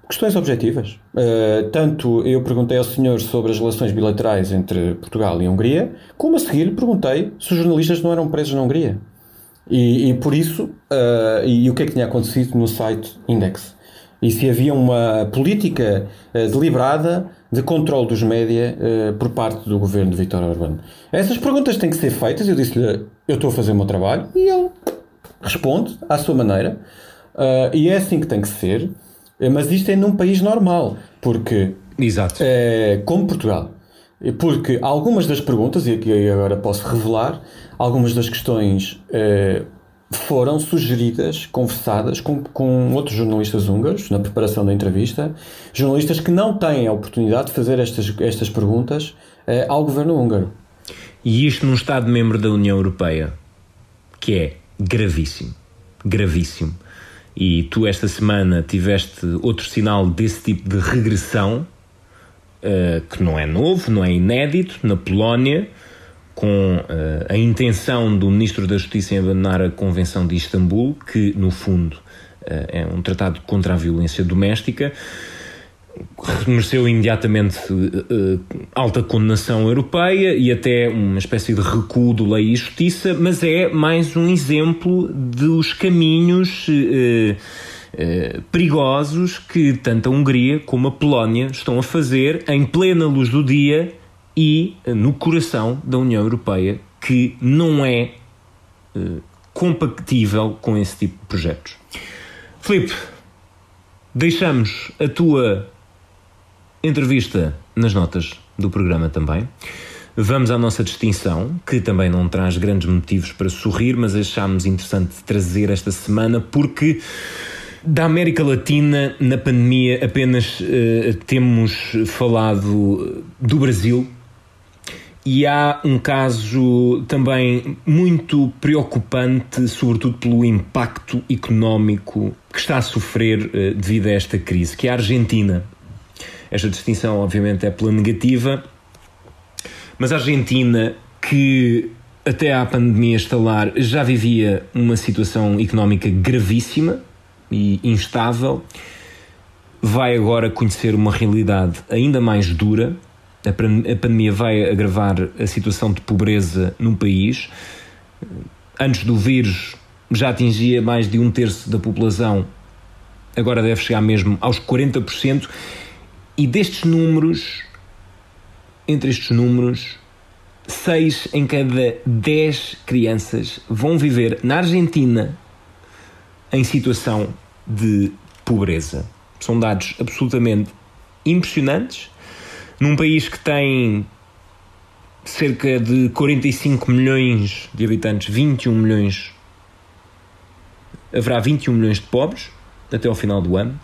questões objetivas. Eh, tanto eu perguntei ao senhor sobre as relações bilaterais entre Portugal e Hungria, como a seguir lhe perguntei se os jornalistas não eram presos na Hungria. E, e por isso, eh, e o que é que tinha acontecido no site Index? E se havia uma política eh, deliberada de controle dos média por parte do governo de Vítor Orbán. Essas perguntas têm que ser feitas. Eu disse-lhe, eu estou a fazer o meu trabalho, e ele responde à sua maneira. E é assim que tem que ser. Eh, Mas isto é num país normal, porque Exato. eh, como Portugal. E Porque algumas das perguntas, e aqui agora posso revelar, algumas das questões eh, foram sugeridas, conversadas com, com outros jornalistas húngaros na preparação da entrevista, jornalistas que não têm a oportunidade de fazer estas, estas perguntas eh, ao governo húngaro. E isto num Estado-membro da União Europeia, que é gravíssimo. Gravíssimo. E tu, esta semana, tiveste outro sinal desse tipo de regressão, eh, que não é novo, não é inédito, na Polónia, com eh, a intenção do Ministro da Justiça em abandonar a Convenção de Istambul, que, no fundo, eh, é um tratado contra a violência doméstica mereceu imediatamente eh, alta condenação europeia e até uma espécie de recuo do lei e justiça, mas é mais um exemplo dos caminhos eh, eh, perigosos que tanto a Hungria como a Polónia estão a fazer em plena luz do dia e no coração da União Europeia, que não é compatível com esse tipo de projetos. Filipe, deixamos a tua entrevista nas notas do programa também. Vamos à nossa distinção, que também não traz grandes motivos para sorrir, mas achámos interessante trazer esta semana porque da América Latina, na pandemia, apenas eh, temos falado do Brasil. E há um caso também muito preocupante, sobretudo pelo impacto económico que está a sofrer eh, devido a esta crise, que é a Argentina. Esta distinção, obviamente, é pela negativa, mas a Argentina, que até à pandemia estalar já vivia uma situação económica gravíssima e instável, vai agora conhecer uma realidade ainda mais dura. A pan- a pandemia vai agravar a situação de pobreza no país. Antes do vírus já atingia mais de um terço da população, agora deve chegar mesmo aos 40%. E destes números, entre estes números, 6 em cada 10 crianças vão viver na Argentina em situação de pobreza. São dados absolutamente impressionantes. Num país que tem cerca de 45 milhões de habitantes, 21 milhões. Haverá 21 milhões de pobres até ao final do ano.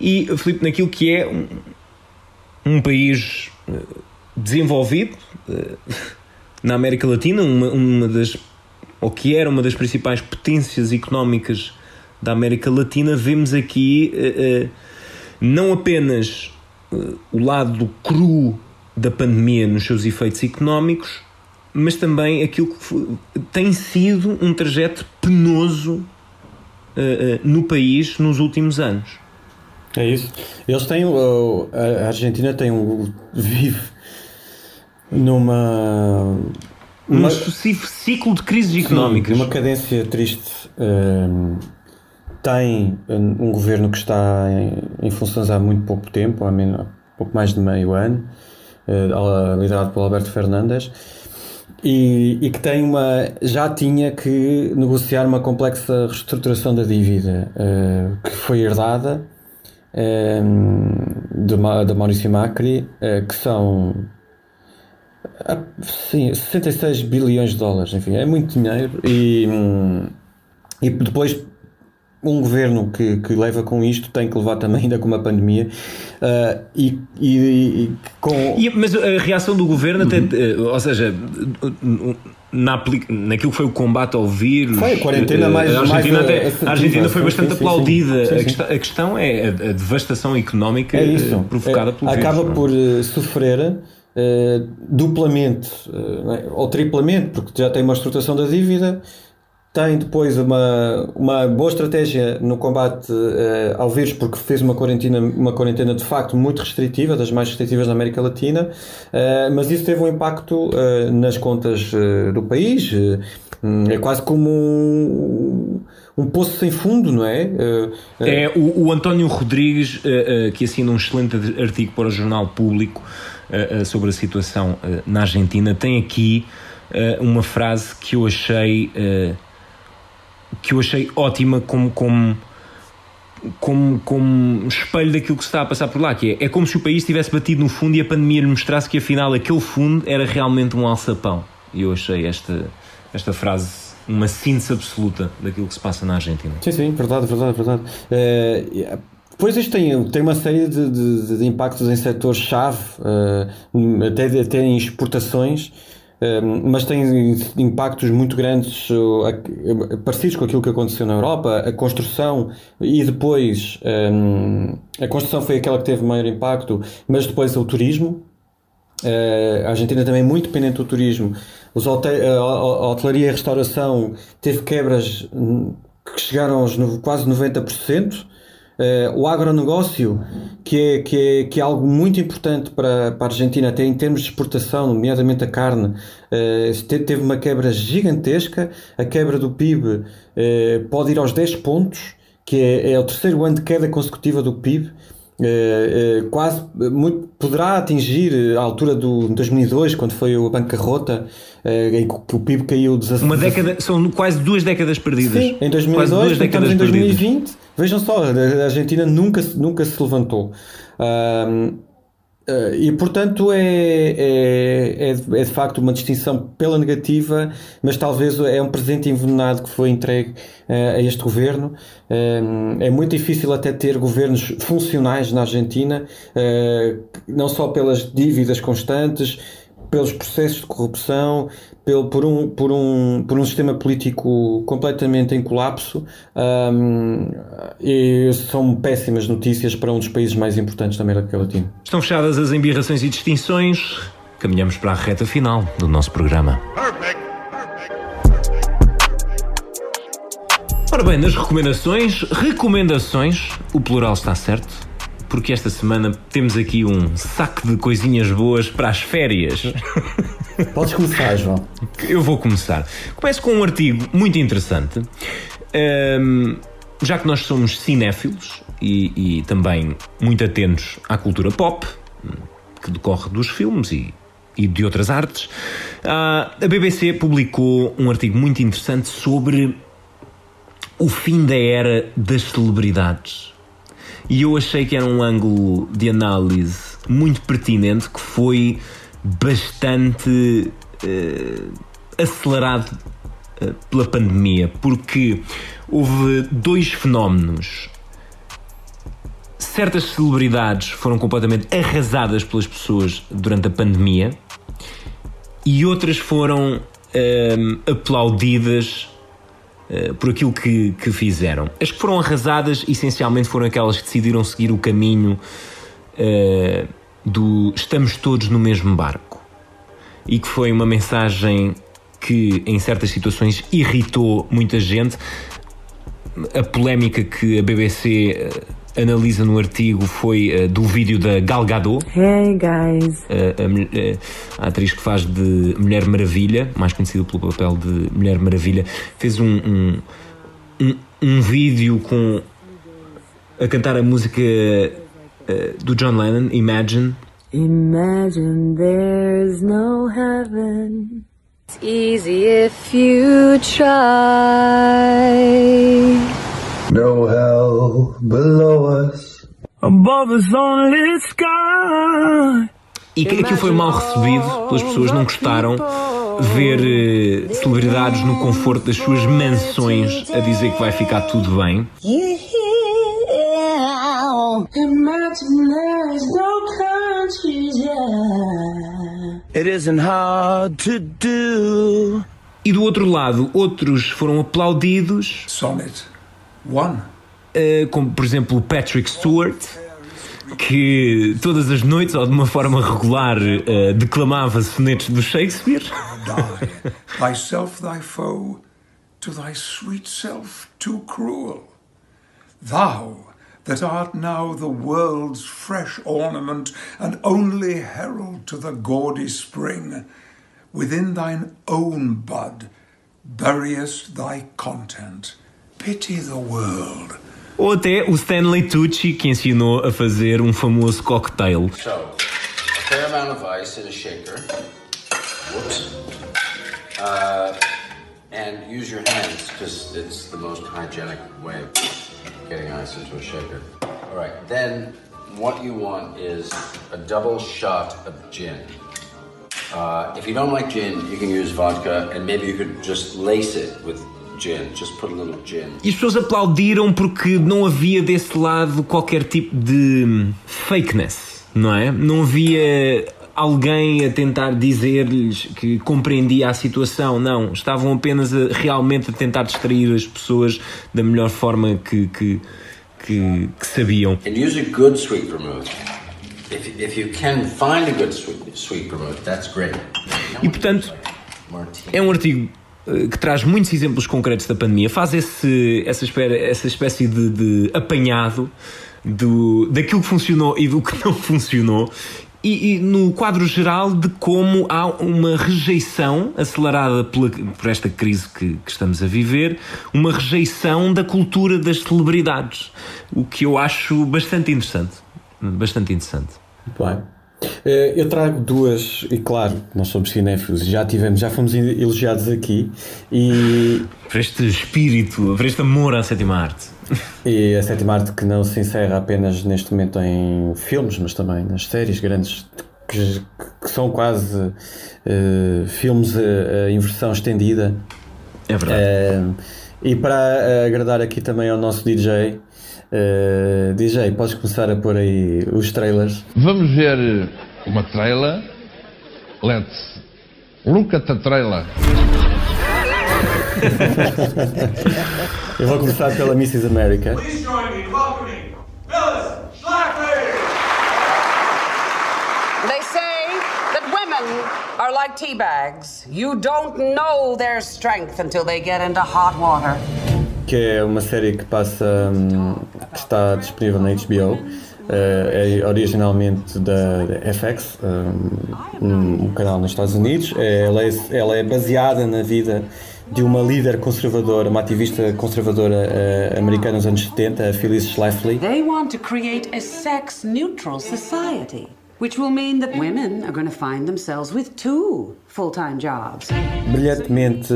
E, Filipe, naquilo que é um, um país eh, desenvolvido eh, na América Latina, uma, uma das, ou que era uma das principais potências económicas da América Latina, vemos aqui eh, não apenas o lado cru da pandemia nos seus efeitos económicos, mas também aquilo que tem sido um trajeto penoso no país nos últimos anos. É isso. Eles têm. o- A Argentina tem um. vive numa. Um sucessivo ciclo de crises económicas. Sim, uma cadência triste. Hum, tem um governo que está em, em funções há muito pouco tempo, há, menos, há pouco mais de meio ano, eh, liderado pelo Alberto Fernandes, e, e que tem uma, já tinha que negociar uma complexa reestruturação da dívida eh, que foi herdada Ma- de Maurício Macri, eh, que são ah, sim, 66 bilhões de dólares, enfim, é muito dinheiro e, hum, e depois um governo que, que leva com isto tem que levar também ainda com uma pandemia ah, e, e- e com E- mas a reação do governo, até, eh, ou seja, na, naquilo que foi o combate ao vírus, Foi a quarentena eh, mais- a Argentina, mais, até- a Argentina foi bastante sim, sim, aplaudida. sim. A, questão, a questão é a, devastação económica É eh, provocada É, pelo Acaba vírus. não é? por eh, sofrer eh, duplamente não é? ou triplamente, porque já tem uma estruturação da dívida tem depois uma, uma boa estratégia no combate uh, ao vírus, porque fez uma quarentena, uma quarentena de facto muito restritiva, das mais restritivas da América Latina, uh, mas isso teve um impacto uh, nas contas do país. é quase como um, um, poço sem fundo, não é? é o, o António Rodrigues, que assina um excelente artigo para o Jornal Público sobre a situação na Argentina, tem aqui uma frase que eu achei que eu achei ótima como, como, como, como espelho daquilo que se está a passar por lá, que é, é como se o país tivesse batido no fundo e a pandemia lhe mostrasse que afinal aquele fundo era realmente um alçapão. E eu achei esta, esta frase uma síntese absoluta daquilo que se passa na Argentina. Sim, sim, verdade, verdade, verdade. É, depois isto tem, tem uma série de, de, de impactos em setores-chave, uh, até, até em exportações, mas tem impactos muito grandes parecidos com aquilo que aconteceu na Europa. A construção e depois a construção foi aquela que teve maior impacto, mas depois o turismo. Uh, a Argentina também é muito dependente do turismo. Os hotel, a, hotelaria e a restauração teve quebras hum, que chegaram aos quase 90%. Uh, o agronegócio, que é, que, é, que é algo muito importante para, para a Argentina, até em termos de exportação, nomeadamente a carne, uh, teve uma quebra gigantesca. A quebra do PIB uh, pode ir aos 10 pontos, que é, é o terceiro ano de queda consecutiva do PIB. Uh, uh, quase muito, poderá atingir a altura do 2002, quando foi a bancarrota, uh, em que o PIB caiu 17... Uma década, são quase duas décadas perdidas. Sim, em 2002, estamos em 2020. Perdidas. Vejam só, a Argentina nunca, nunca se levantou. Uh, e portanto é, é, é, é, de facto uma distinção pela negativa, mas talvez é um presente envenenado que foi entregue uh, a este governo. Uh, é muito difícil até ter governos funcionais na Argentina, não só pelas dívidas constantes, pelos processos de corrupção, pelo, por, um, por, um, por um sistema político completamente em colapso. Um, e são péssimas notícias para um dos países mais importantes da América Latina. Estão fechadas as embirrações e distinções. Caminhamos para a reta final do nosso programa. Perfect. Ora bem, nas recomendações, recomendações, o plural está certo porque esta semana temos aqui um saco de coisinhas boas para as férias. Podes começar, João. Eu vou começar. Começo com um artigo muito interessante. Um, já que nós somos cinéfilos e, e, também muito atentos à cultura pop, que decorre dos filmes e, e de outras artes, a BBC publicou um artigo muito interessante sobre o fim da era das celebridades. E eu achei que era um ângulo de análise muito pertinente que foi bastante uh, acelerado uh, pela pandemia, porque houve dois fenómenos. Certas celebridades foram completamente arrasadas pelas pessoas durante a pandemia e outras foram uh, aplaudidas eh, por aquilo que, que fizeram. As que foram arrasadas, essencialmente, foram aquelas que decidiram seguir o caminho uh, do estamos todos no mesmo barco. E que foi uma mensagem que, em certas situações, irritou muita gente. A polémica que a BBC uh, analisa no artigo foi uh, do vídeo da Gal Gadot. Hey guys. Uh, a, a, atriz que faz de Mulher Maravilha, mais conhecida pelo papel de Mulher Maravilha, fez um, um, um, um vídeo com a cantar a música uh, do John Lennon, Imagine. Imagine there's no heaven. It's easy if you try. No hell below us. Above us only sky. E que aquilo foi mal recebido pelas pessoas, não gostaram ver eh, celebridades no conforto das suas mansões a dizer que vai ficar tudo bem. It isn't hard to do. E do outro lado, outros foram aplaudidos. Sonnet. One. Uh, como por exemplo o Patrick Stewart, que todas as noites ou de uma forma regular uh, declamava sonetos do Shakespeare. thyself thy foe, to thy sweet self too cruel. Thou, that art now the world's fresh ornament and only herald to the gaudy spring, within thine own bud buryest thy content. Pity the world. Ou até o Stanley Tucci que ensinou a fazer um famoso cocktail. So, a fair amount of ice in a shaker. Whoops. Uh, and use your hands because it's the most hygienic way of getting ice into a shaker. All right. Then, what you want is a double shot of gin. Uh, if you don't like gin, you can use vodka, and maybe you could just lace it with gin. Just put a little gin. E as pessoas aplaudiram porque não havia desse lado qualquer tipo de fakeness, não é? Não havia alguém a tentar dizer-lhes que compreendia a situação, não. Estavam apenas a, realmente a tentar distrair as pessoas da melhor forma que, que, que, que sabiam. And use a good sweet vermouth. If, if you can find a good sweet vermouth, that's great. E portanto, é um artigo eh, que traz muitos exemplos concretos da pandemia, faz esse, essa, espera, essa espécie de, de apanhado do, daquilo que funcionou e do que não funcionou. E, e no quadro geral de como há uma rejeição acelerada pela, por esta crise que, que estamos a viver, uma rejeição da cultura das celebridades, o que eu acho bastante interessante. Bastante interessante. Muito bem. Eh, Eu trago duas, e claro, nós somos cinéfilos, já tivemos, já fomos elogiados aqui e. Por este espírito, por este amor à sétima arte. E a sétima arte que não se encerra apenas neste momento em filmes, mas também nas séries grandes que, que são quase eh, filmes eh, em versão estendida. É verdade. Eh, e para agradar aqui também ao nosso DJ, eh, DJ, podes começar a pôr aí os trailers. Vamos ver uma trailer. Let's look at the trailer. Eu vou começar pela Mrs. America. Please join me in welcoming Phyllis Schlafly! They say that women are like tea bags. You don't know their strength until they get into hot water. que é uma série que passa hum, que está disponível na HBO eh, é originalmente da, da FX um, um, um canal nos Estados Unidos É- ela é, ela é baseada na vida de uma líder conservadora uma ativista conservadora eh, americana nos anos 70 a Phyllis Schlafly They want to create a sex neutral society, which will mean that women are going to find themselves with two full time jobs. brilhantemente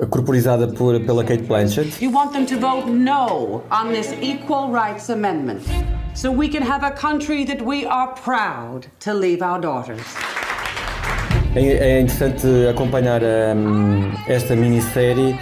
eh, corporizada por, pela Kate Blanchett You want them to vote no on this Equal Rights Amendment so we can have a country that we are proud to leave our daughters. É, é interessante acompanhar hum, esta minissérie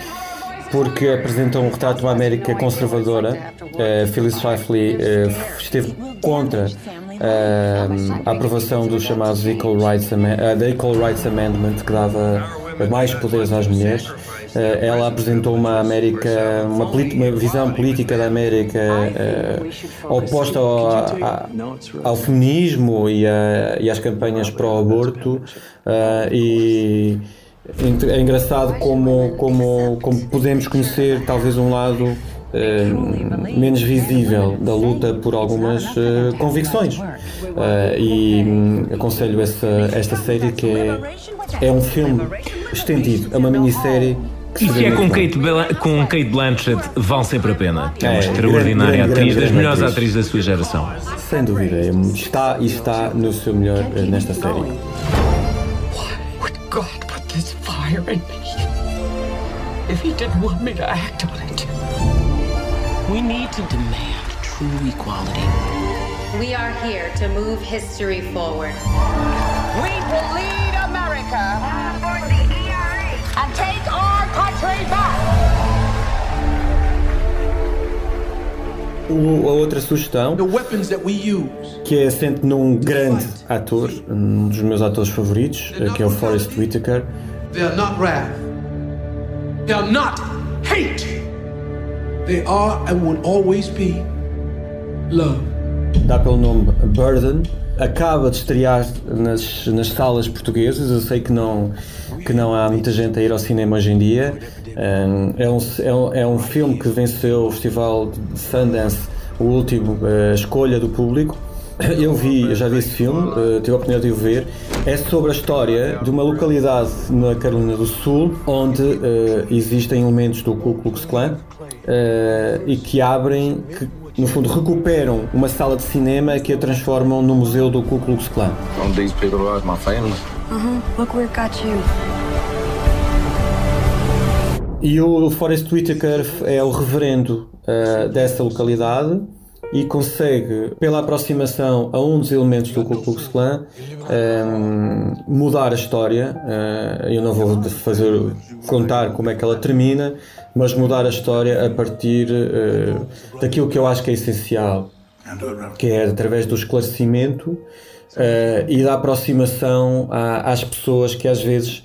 porque apresenta um retrato de uma América conservadora. Uh, Phyllis Schlafly eh, esteve contra hum, a aprovação dos chamados Equal Rights, uh, Equal Rights Amendment que dava mais poderes às mulheres. Uh, ela apresentou uma América, uma, uma visão política da América uh, oposta ao, a- ao feminismo e, a- e às campanhas pró-aborto. uh, e é engraçado como, como, como podemos conhecer talvez um lado uh, menos visível da luta por algumas uh, convicções. Uh, e hum, aconselho essa, esta série que é, é um filme estendido, é uma minissérie E se é com. Kate, com Kate Blanchett vale sempre a pena. Que é uma É, extraordinária grande, grande, atriz, das grande melhores atriz. atrizes da sua geração. Sem dúvida, é- está e está no seu melhor uh, nesta série. Would God put this fire in me if He didn't want me to act on it? We need to demand true equality. We are here to move history forward. We will lead America O- a outra sugestão que é assente num grande ator, um dos meus atores favoritos, que é o Forrest Whitaker. They are not wrath. They are not hate. They are and will always be love. dá pelo nome Burden, acaba de estrear nas, nas salas portuguesas. Eu sei que não, que não há muita gente a ir ao cinema hoje em dia. Um, é, um, é, um, é um filme que venceu o Festival de Sundance, o último, a escolha do público. Eu vi, eu já vi esse filme, uh, tive a oportunidade de o ver. É sobre a história de uma localidade na Carolina do Sul onde uh, existem elementos do Ku Klux Klan uh, e que abrem, que no fundo recuperam uma sala de cinema que a transformam no museu do Ku Klux Klan. Don't these people are my family? Uh-huh. Look where it got you. E o Forrest Whitaker é o reverendo uh, dessa localidade e consegue, pela aproximação a um dos elementos do Ku Klux Klan, um, mudar a história. Uh, eu não vou fazer contar como é que ela termina, mas mudar a história a partir uh, daquilo que eu acho que é essencial, que é através do esclarecimento uh, e da aproximação às pessoas que às vezes,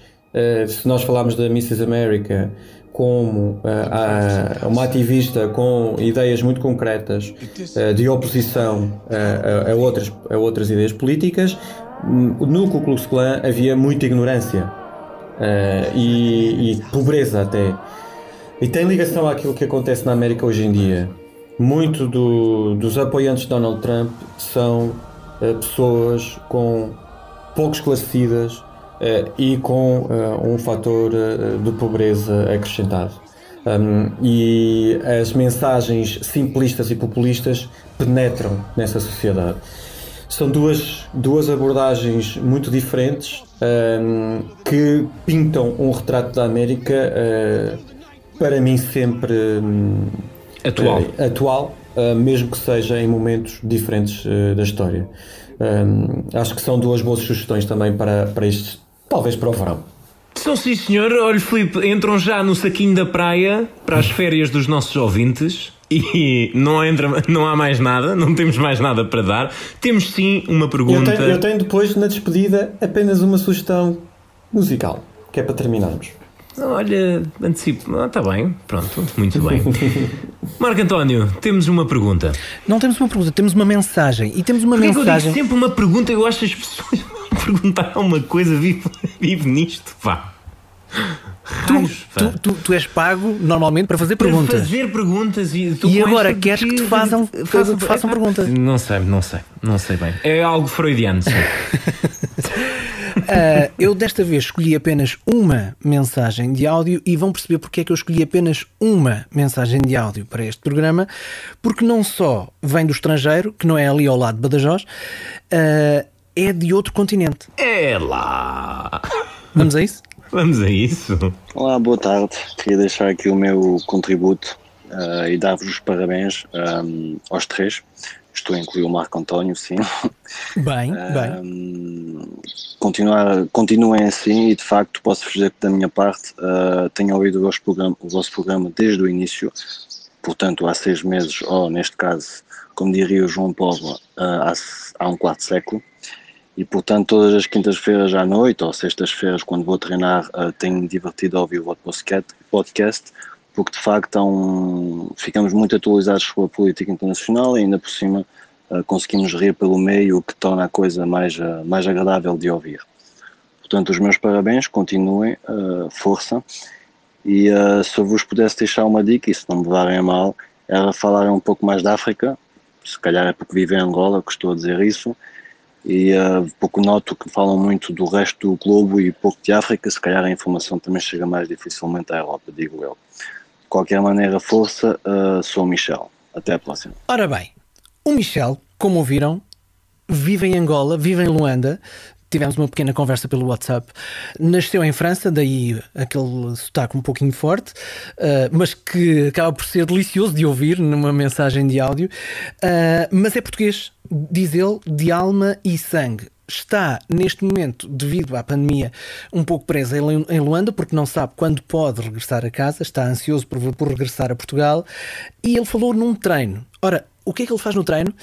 se nós falarmos da Mrs. America, como uh, uma ativista com ideias muito concretas uh, de oposição uh, a, a, outras, a outras ideias políticas, no Ku Klux Klan havia muita ignorância e, e, pobreza até. E tem ligação àquilo que acontece na América hoje em dia. Muito do, dos apoiantes de Donald Trump são pessoas com pouco esclarecidas, Uh, e com uh, um fator uh, de pobreza acrescentado. Um, e as mensagens simplistas e populistas penetram nessa sociedade. São duas, duas abordagens muito diferentes um, que pintam um retrato da América, para mim, sempre um, atual, atual mesmo que seja em momentos diferentes da história. acho que são duas boas sugestões também para, para estes Talvez para o verão. São sim, senhor. Olha, Filipe, entram já no saquinho da praia para as férias dos nossos ouvintes e não, entra, não há mais nada, não temos mais nada para dar. Temos sim uma pergunta. Eu tenho, eu tenho depois, na despedida, apenas uma sugestão musical, que é para terminarmos. Olha, antecipo. Ah, está bem, pronto, muito bem. Marco António, temos uma pergunta. Não temos uma pergunta, temos uma mensagem. E temos uma Porquê mensagem. eu digo sempre uma pergunta, eu acho que as pessoas perguntar uma coisa, vive, vive nisto, vá. Raios, tu, tu, tu, és pago normalmente para fazer para perguntas. fazer perguntas e, e agora queres que te façam, façam, façam perguntas. Não sei, não sei, não sei bem. É algo freudiano, sim. Uh, eu desta vez escolhi apenas uma mensagem de áudio e vão perceber porque é que eu escolhi apenas uma mensagem de áudio para este programa, porque não só vem do estrangeiro, que não é ali ao lado de Badajoz, uh, é de outro continente. É lá! Vamos a isso? Vamos a isso. Olá, boa tarde. Queria deixar aqui o meu contributo uh, e dar-vos os parabéns um, aos três. Estou a incluir o Marco António, sim. Bem, bem. Continuar, continuem assim e de facto posso dizer que da minha parte uh, tenho ouvido o vosso, programa, o vosso programa desde o início, portanto há seis meses, ou neste caso, como diria o João Póvoa, uh, há, há um quarto século e portanto todas as quintas-feiras à noite ou sextas-feiras quando vou treinar uh, tenho-me divertido a ouvir o vosso podcast porque de facto um, ficamos muito atualizados sobre a política internacional e ainda por cima uh, conseguimos rir pelo meio o que torna a coisa mais, uh, mais agradável de ouvir. Portanto, os meus parabéns, continuem, força e se eu vos pudesse deixar uma dica, e se não me levarem a mal, era falar um pouco mais da África, se calhar é porque vivo em Angola que estou a dizer isso, e uh, pouco noto que falam muito do resto do globo e pouco de África, se calhar a informação também chega mais dificilmente à Europa, digo eu. Qualquer maneira, força, uh, sou o Michel. Até a próxima. Ora bem, o Michel, como ouviram, vive em Angola, vive em Luanda, tivemos uma pequena conversa pelo WhatsApp. Nasceu em França, daí aquele sotaque um pouquinho forte, uh, mas que acaba por ser delicioso de ouvir numa mensagem de áudio. Uh, mas é português, diz ele, de alma e sangue. Está neste momento, devido à pandemia, um pouco presa em Luanda, porque não sabe quando pode regressar a casa, está ansioso por, por regressar a Portugal. E ele falou num treino. Ora, o que é que ele faz no treino?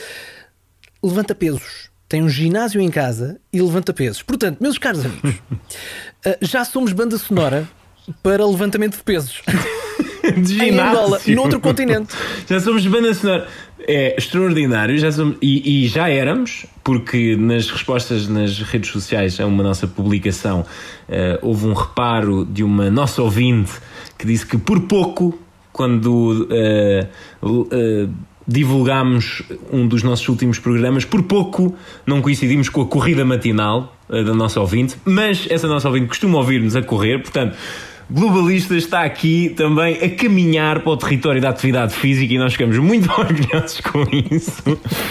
Levanta pesos tem um ginásio em casa e levanta pesos. Portanto, meus caros amigos, eh, já somos banda sonora para levantamento de pesos. de ginásio. Em Angola, noutro continente. Já somos banda sonora. É extraordinário já somos, e, e, já éramos, porque nas respostas nas redes sociais a uma nossa publicação uh, houve um reparo de uma nossa ouvinte que disse que por pouco, quando eh, eh, divulgámos um dos nossos últimos programas, por pouco não coincidimos com a corrida matinal da nossa ouvinte, mas essa nossa ouvinte costuma ouvir-nos a correr, portanto. Globalista está aqui também a caminhar para o território da atividade física e nós ficamos muito orgulhosos com isso.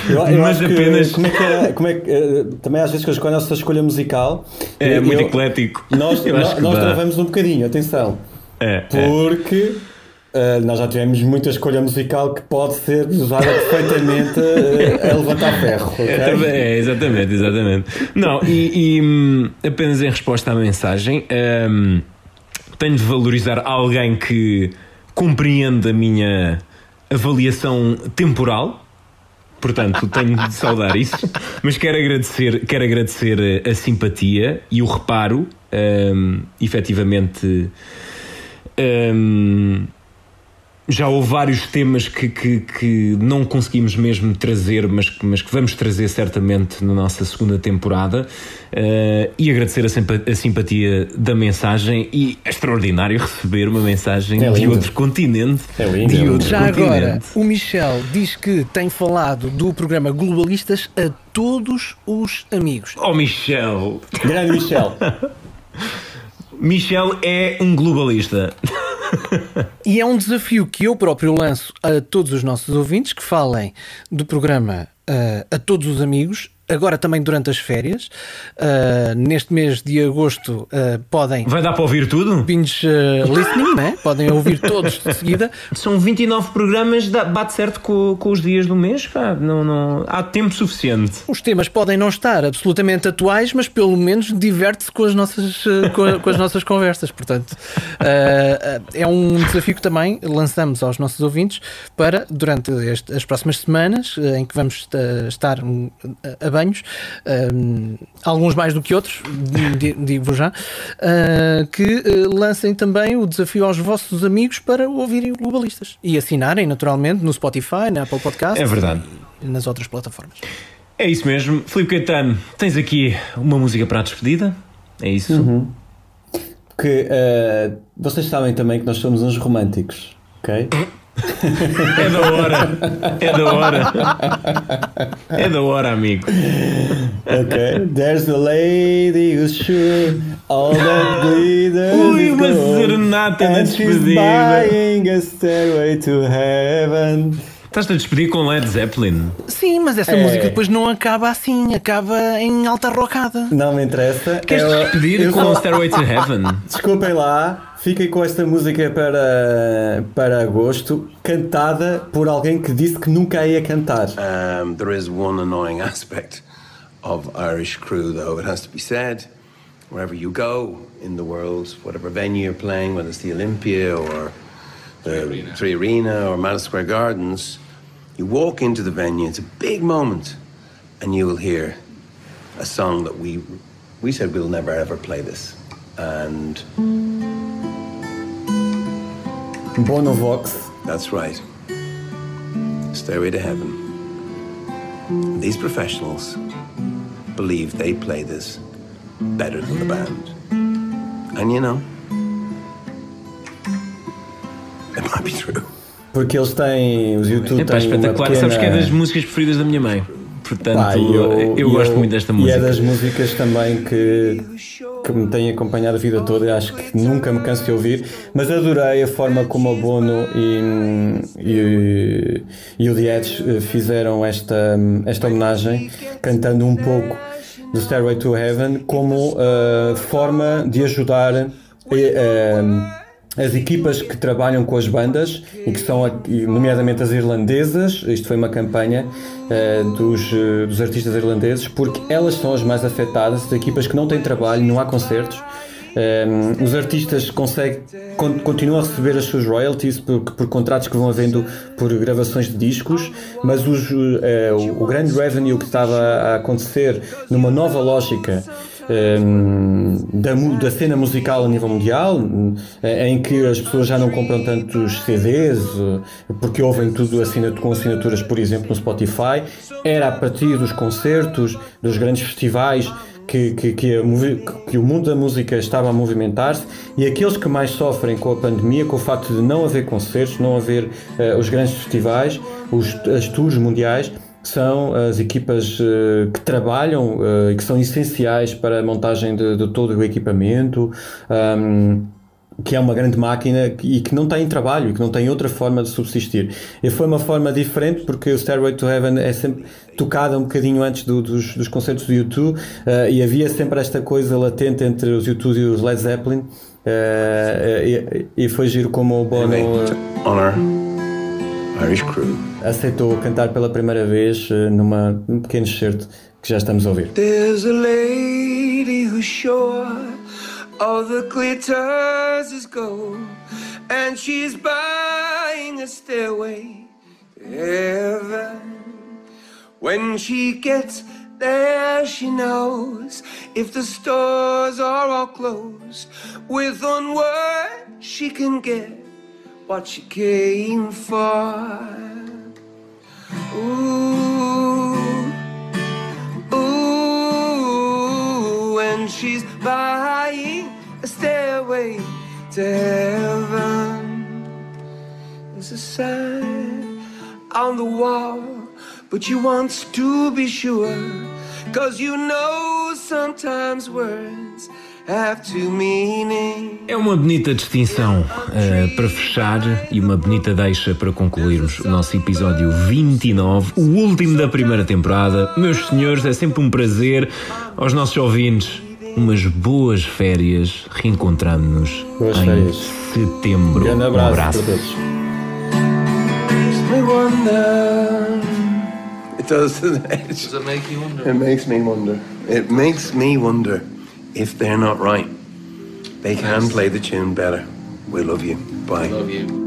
Eu, eu mas acho que- apenas. como é que era- como é que, eh, também às vezes que com a nossa escolha musical É eu- muito eu- eclético. Nós, nós, nós travamos um bocadinho, atenção. É, Porque eh, nós já tivemos muita escolha musical que pode ser usada perfeitamente eh, a levantar ferro. É, também- é, exatamente, exatamente. Não, e, e, hum, apenas em resposta à mensagem, hum, tenho de valorizar alguém que compreende a minha avaliação temporal. Portanto, tenho de saudar isso, mas quero agradecer, quero agradecer a simpatia e o reparo, hum, efetivamente. hum, já houve vários temas que, que, que não conseguimos mesmo trazer, mas, que- mas que vamos trazer certamente na nossa segunda temporada. Eh, e agradecer a, simpa- a simpatia da mensagem e é extraordinário receber uma mensagem É de outro continente. lindo, de é outro Já continente. agora, o Michel diz que tem falado do programa Globalistas a todos os amigos. Oh, Michel! Grande Michel! Michel é um globalista. E é um desafio que eu próprio lanço a todos os nossos ouvintes que falem do programa ah, a todos os amigos. Agora também durante as férias, Ah, neste mês de agosto ah, podem. Vai dar para ouvir tudo? Binge ah, listening, né? Podem ouvir todos de seguida. São 29 programas, bate certo com, com os dias do mês, pá. Não, não, há tempo suficiente. Os temas podem não estar absolutamente atuais, mas pelo menos diverte-se com as nossas, com, a- com as nossas conversas. Portanto, é um desafio que também lançamos aos nossos ouvintes para, durante este- as próximas semanas, em que vamos estar a banhos, eh, alguns mais do que outros, di- digo já, eh, que eh, lancem também o desafio aos vossos amigos para ouvirem o Globalistas e assinarem, naturalmente, no Spotify, na Apple Podcast É verdade. e nas outras plataformas. É isso mesmo. Filipe Caetano, tens aqui uma música para a despedida? É isso? Uhum. Que eh, vocês sabem também que nós somos uns românticos, ok? É da hora. É da hora. É da hora, amigo. Ok. There's a lady who's sure all that glitters Ui, uma gold, serenata na and she's despedida. buying a stairway to heaven. Estás-te a despedir com Led Zeppelin? Sim, mas essa É. música depois não acaba assim, acaba em alta rocada. Não me interessa. Queres Eu- despedir eu com só- Stairway to Heaven? Desculpem lá, fiquem com esta música para, para agosto, cantada por alguém que disse que nunca ia cantar. Um, there is one annoying aspect of Irish crew, though, it has to be said. Wherever you go in the world, whatever venue you're playing, whether it's the Olympia or the Three Arena or Madison Square Gardens, you walk into the venue, it's a big moment, and you will hear a song that we we said we'll never ever play this. And Bono Vox. That's right. Stairway to Heaven. These professionals believe they play this better than the band. And you know, it might be true. Porque eles têm, os YouTube Epá, têm uma espetacular. pequena... Sabes que é das músicas preferidas da minha mãe. Portanto, Pá, eu, e gosto muito desta E música. é das músicas também que, que me tem acompanhado a vida toda e acho que nunca me canso de ouvir. Mas adorei a forma como o Bono e, e, e o The Edge eh, fizeram esta, esta homenagem, cantando um pouco do Stairway to Heaven como eh, forma de ajudar. eh, as equipas que trabalham com as bandas e que são, nomeadamente as irlandesas, isto foi uma campanha eh, dos, eh, dos artistas irlandeses, porque elas são as mais afetadas, as equipas que não têm trabalho, não há concertos. Um, os artistas conseguem, con- continuam a receber as suas royalties por, por contratos que vão havendo por gravações de discos, mas os, eh, o, o grande revenue que estava a acontecer numa nova lógica da, mu- da cena musical a nível mundial, um, em que as pessoas já não compram tantos CDs, uh, porque ouvem tudo assinat com assinaturas, por exemplo, no Spotify, era a partir dos concertos, dos grandes festivais que, que, que, a que o mundo da música estava a movimentar-se. E aqueles que mais sofrem com a pandemia, com o facto de não haver concertos, não haver eh, os grandes festivais, os, as tours mundiais, são as equipas eh, que trabalham eh, e que são essenciais para a montagem de, de todo o equipamento. ahm, que é uma grande máquina e que não tem trabalho, que não tem outra forma de subsistir. E foi uma forma diferente porque o Stairway to Heaven é sempre tocada um bocadinho antes do- dos, dos concertos do U2 eh, e havia sempre esta coisa latente entre os U2 e os Led Zeppelin eh, e, e foi giro como o Bono Honor Irish crew. aceitou cantar pela primeira vez eh, numa, num pequeno excerto que já estamos a ouvir. There's a lady who's sure all the glitters is gold, and she's buying a stairway to heaven. When she gets there, she knows if the stores are all closed, with one word she can get what she came for. Ooh. Ooh, when she's buying a stairway to heaven. There's a sign on the wall, but she wants to be sure. Cause you know sometimes words. É uma bonita distinção eh, para fechar e uma bonita deixa para concluirmos o nosso episódio 29, o último da primeira temporada. Meus senhores, é sempre um prazer aos nossos ouvintes. Umas boas férias. Reencontramos-nos em férias. setembro. Grande Um abraço abraço. para todos. It does, doesn't it? Does it make you wonder? It makes me wonder. It makes me wonder if they're not right. They can play the tune better. We love you. Bye. Love you.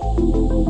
thank you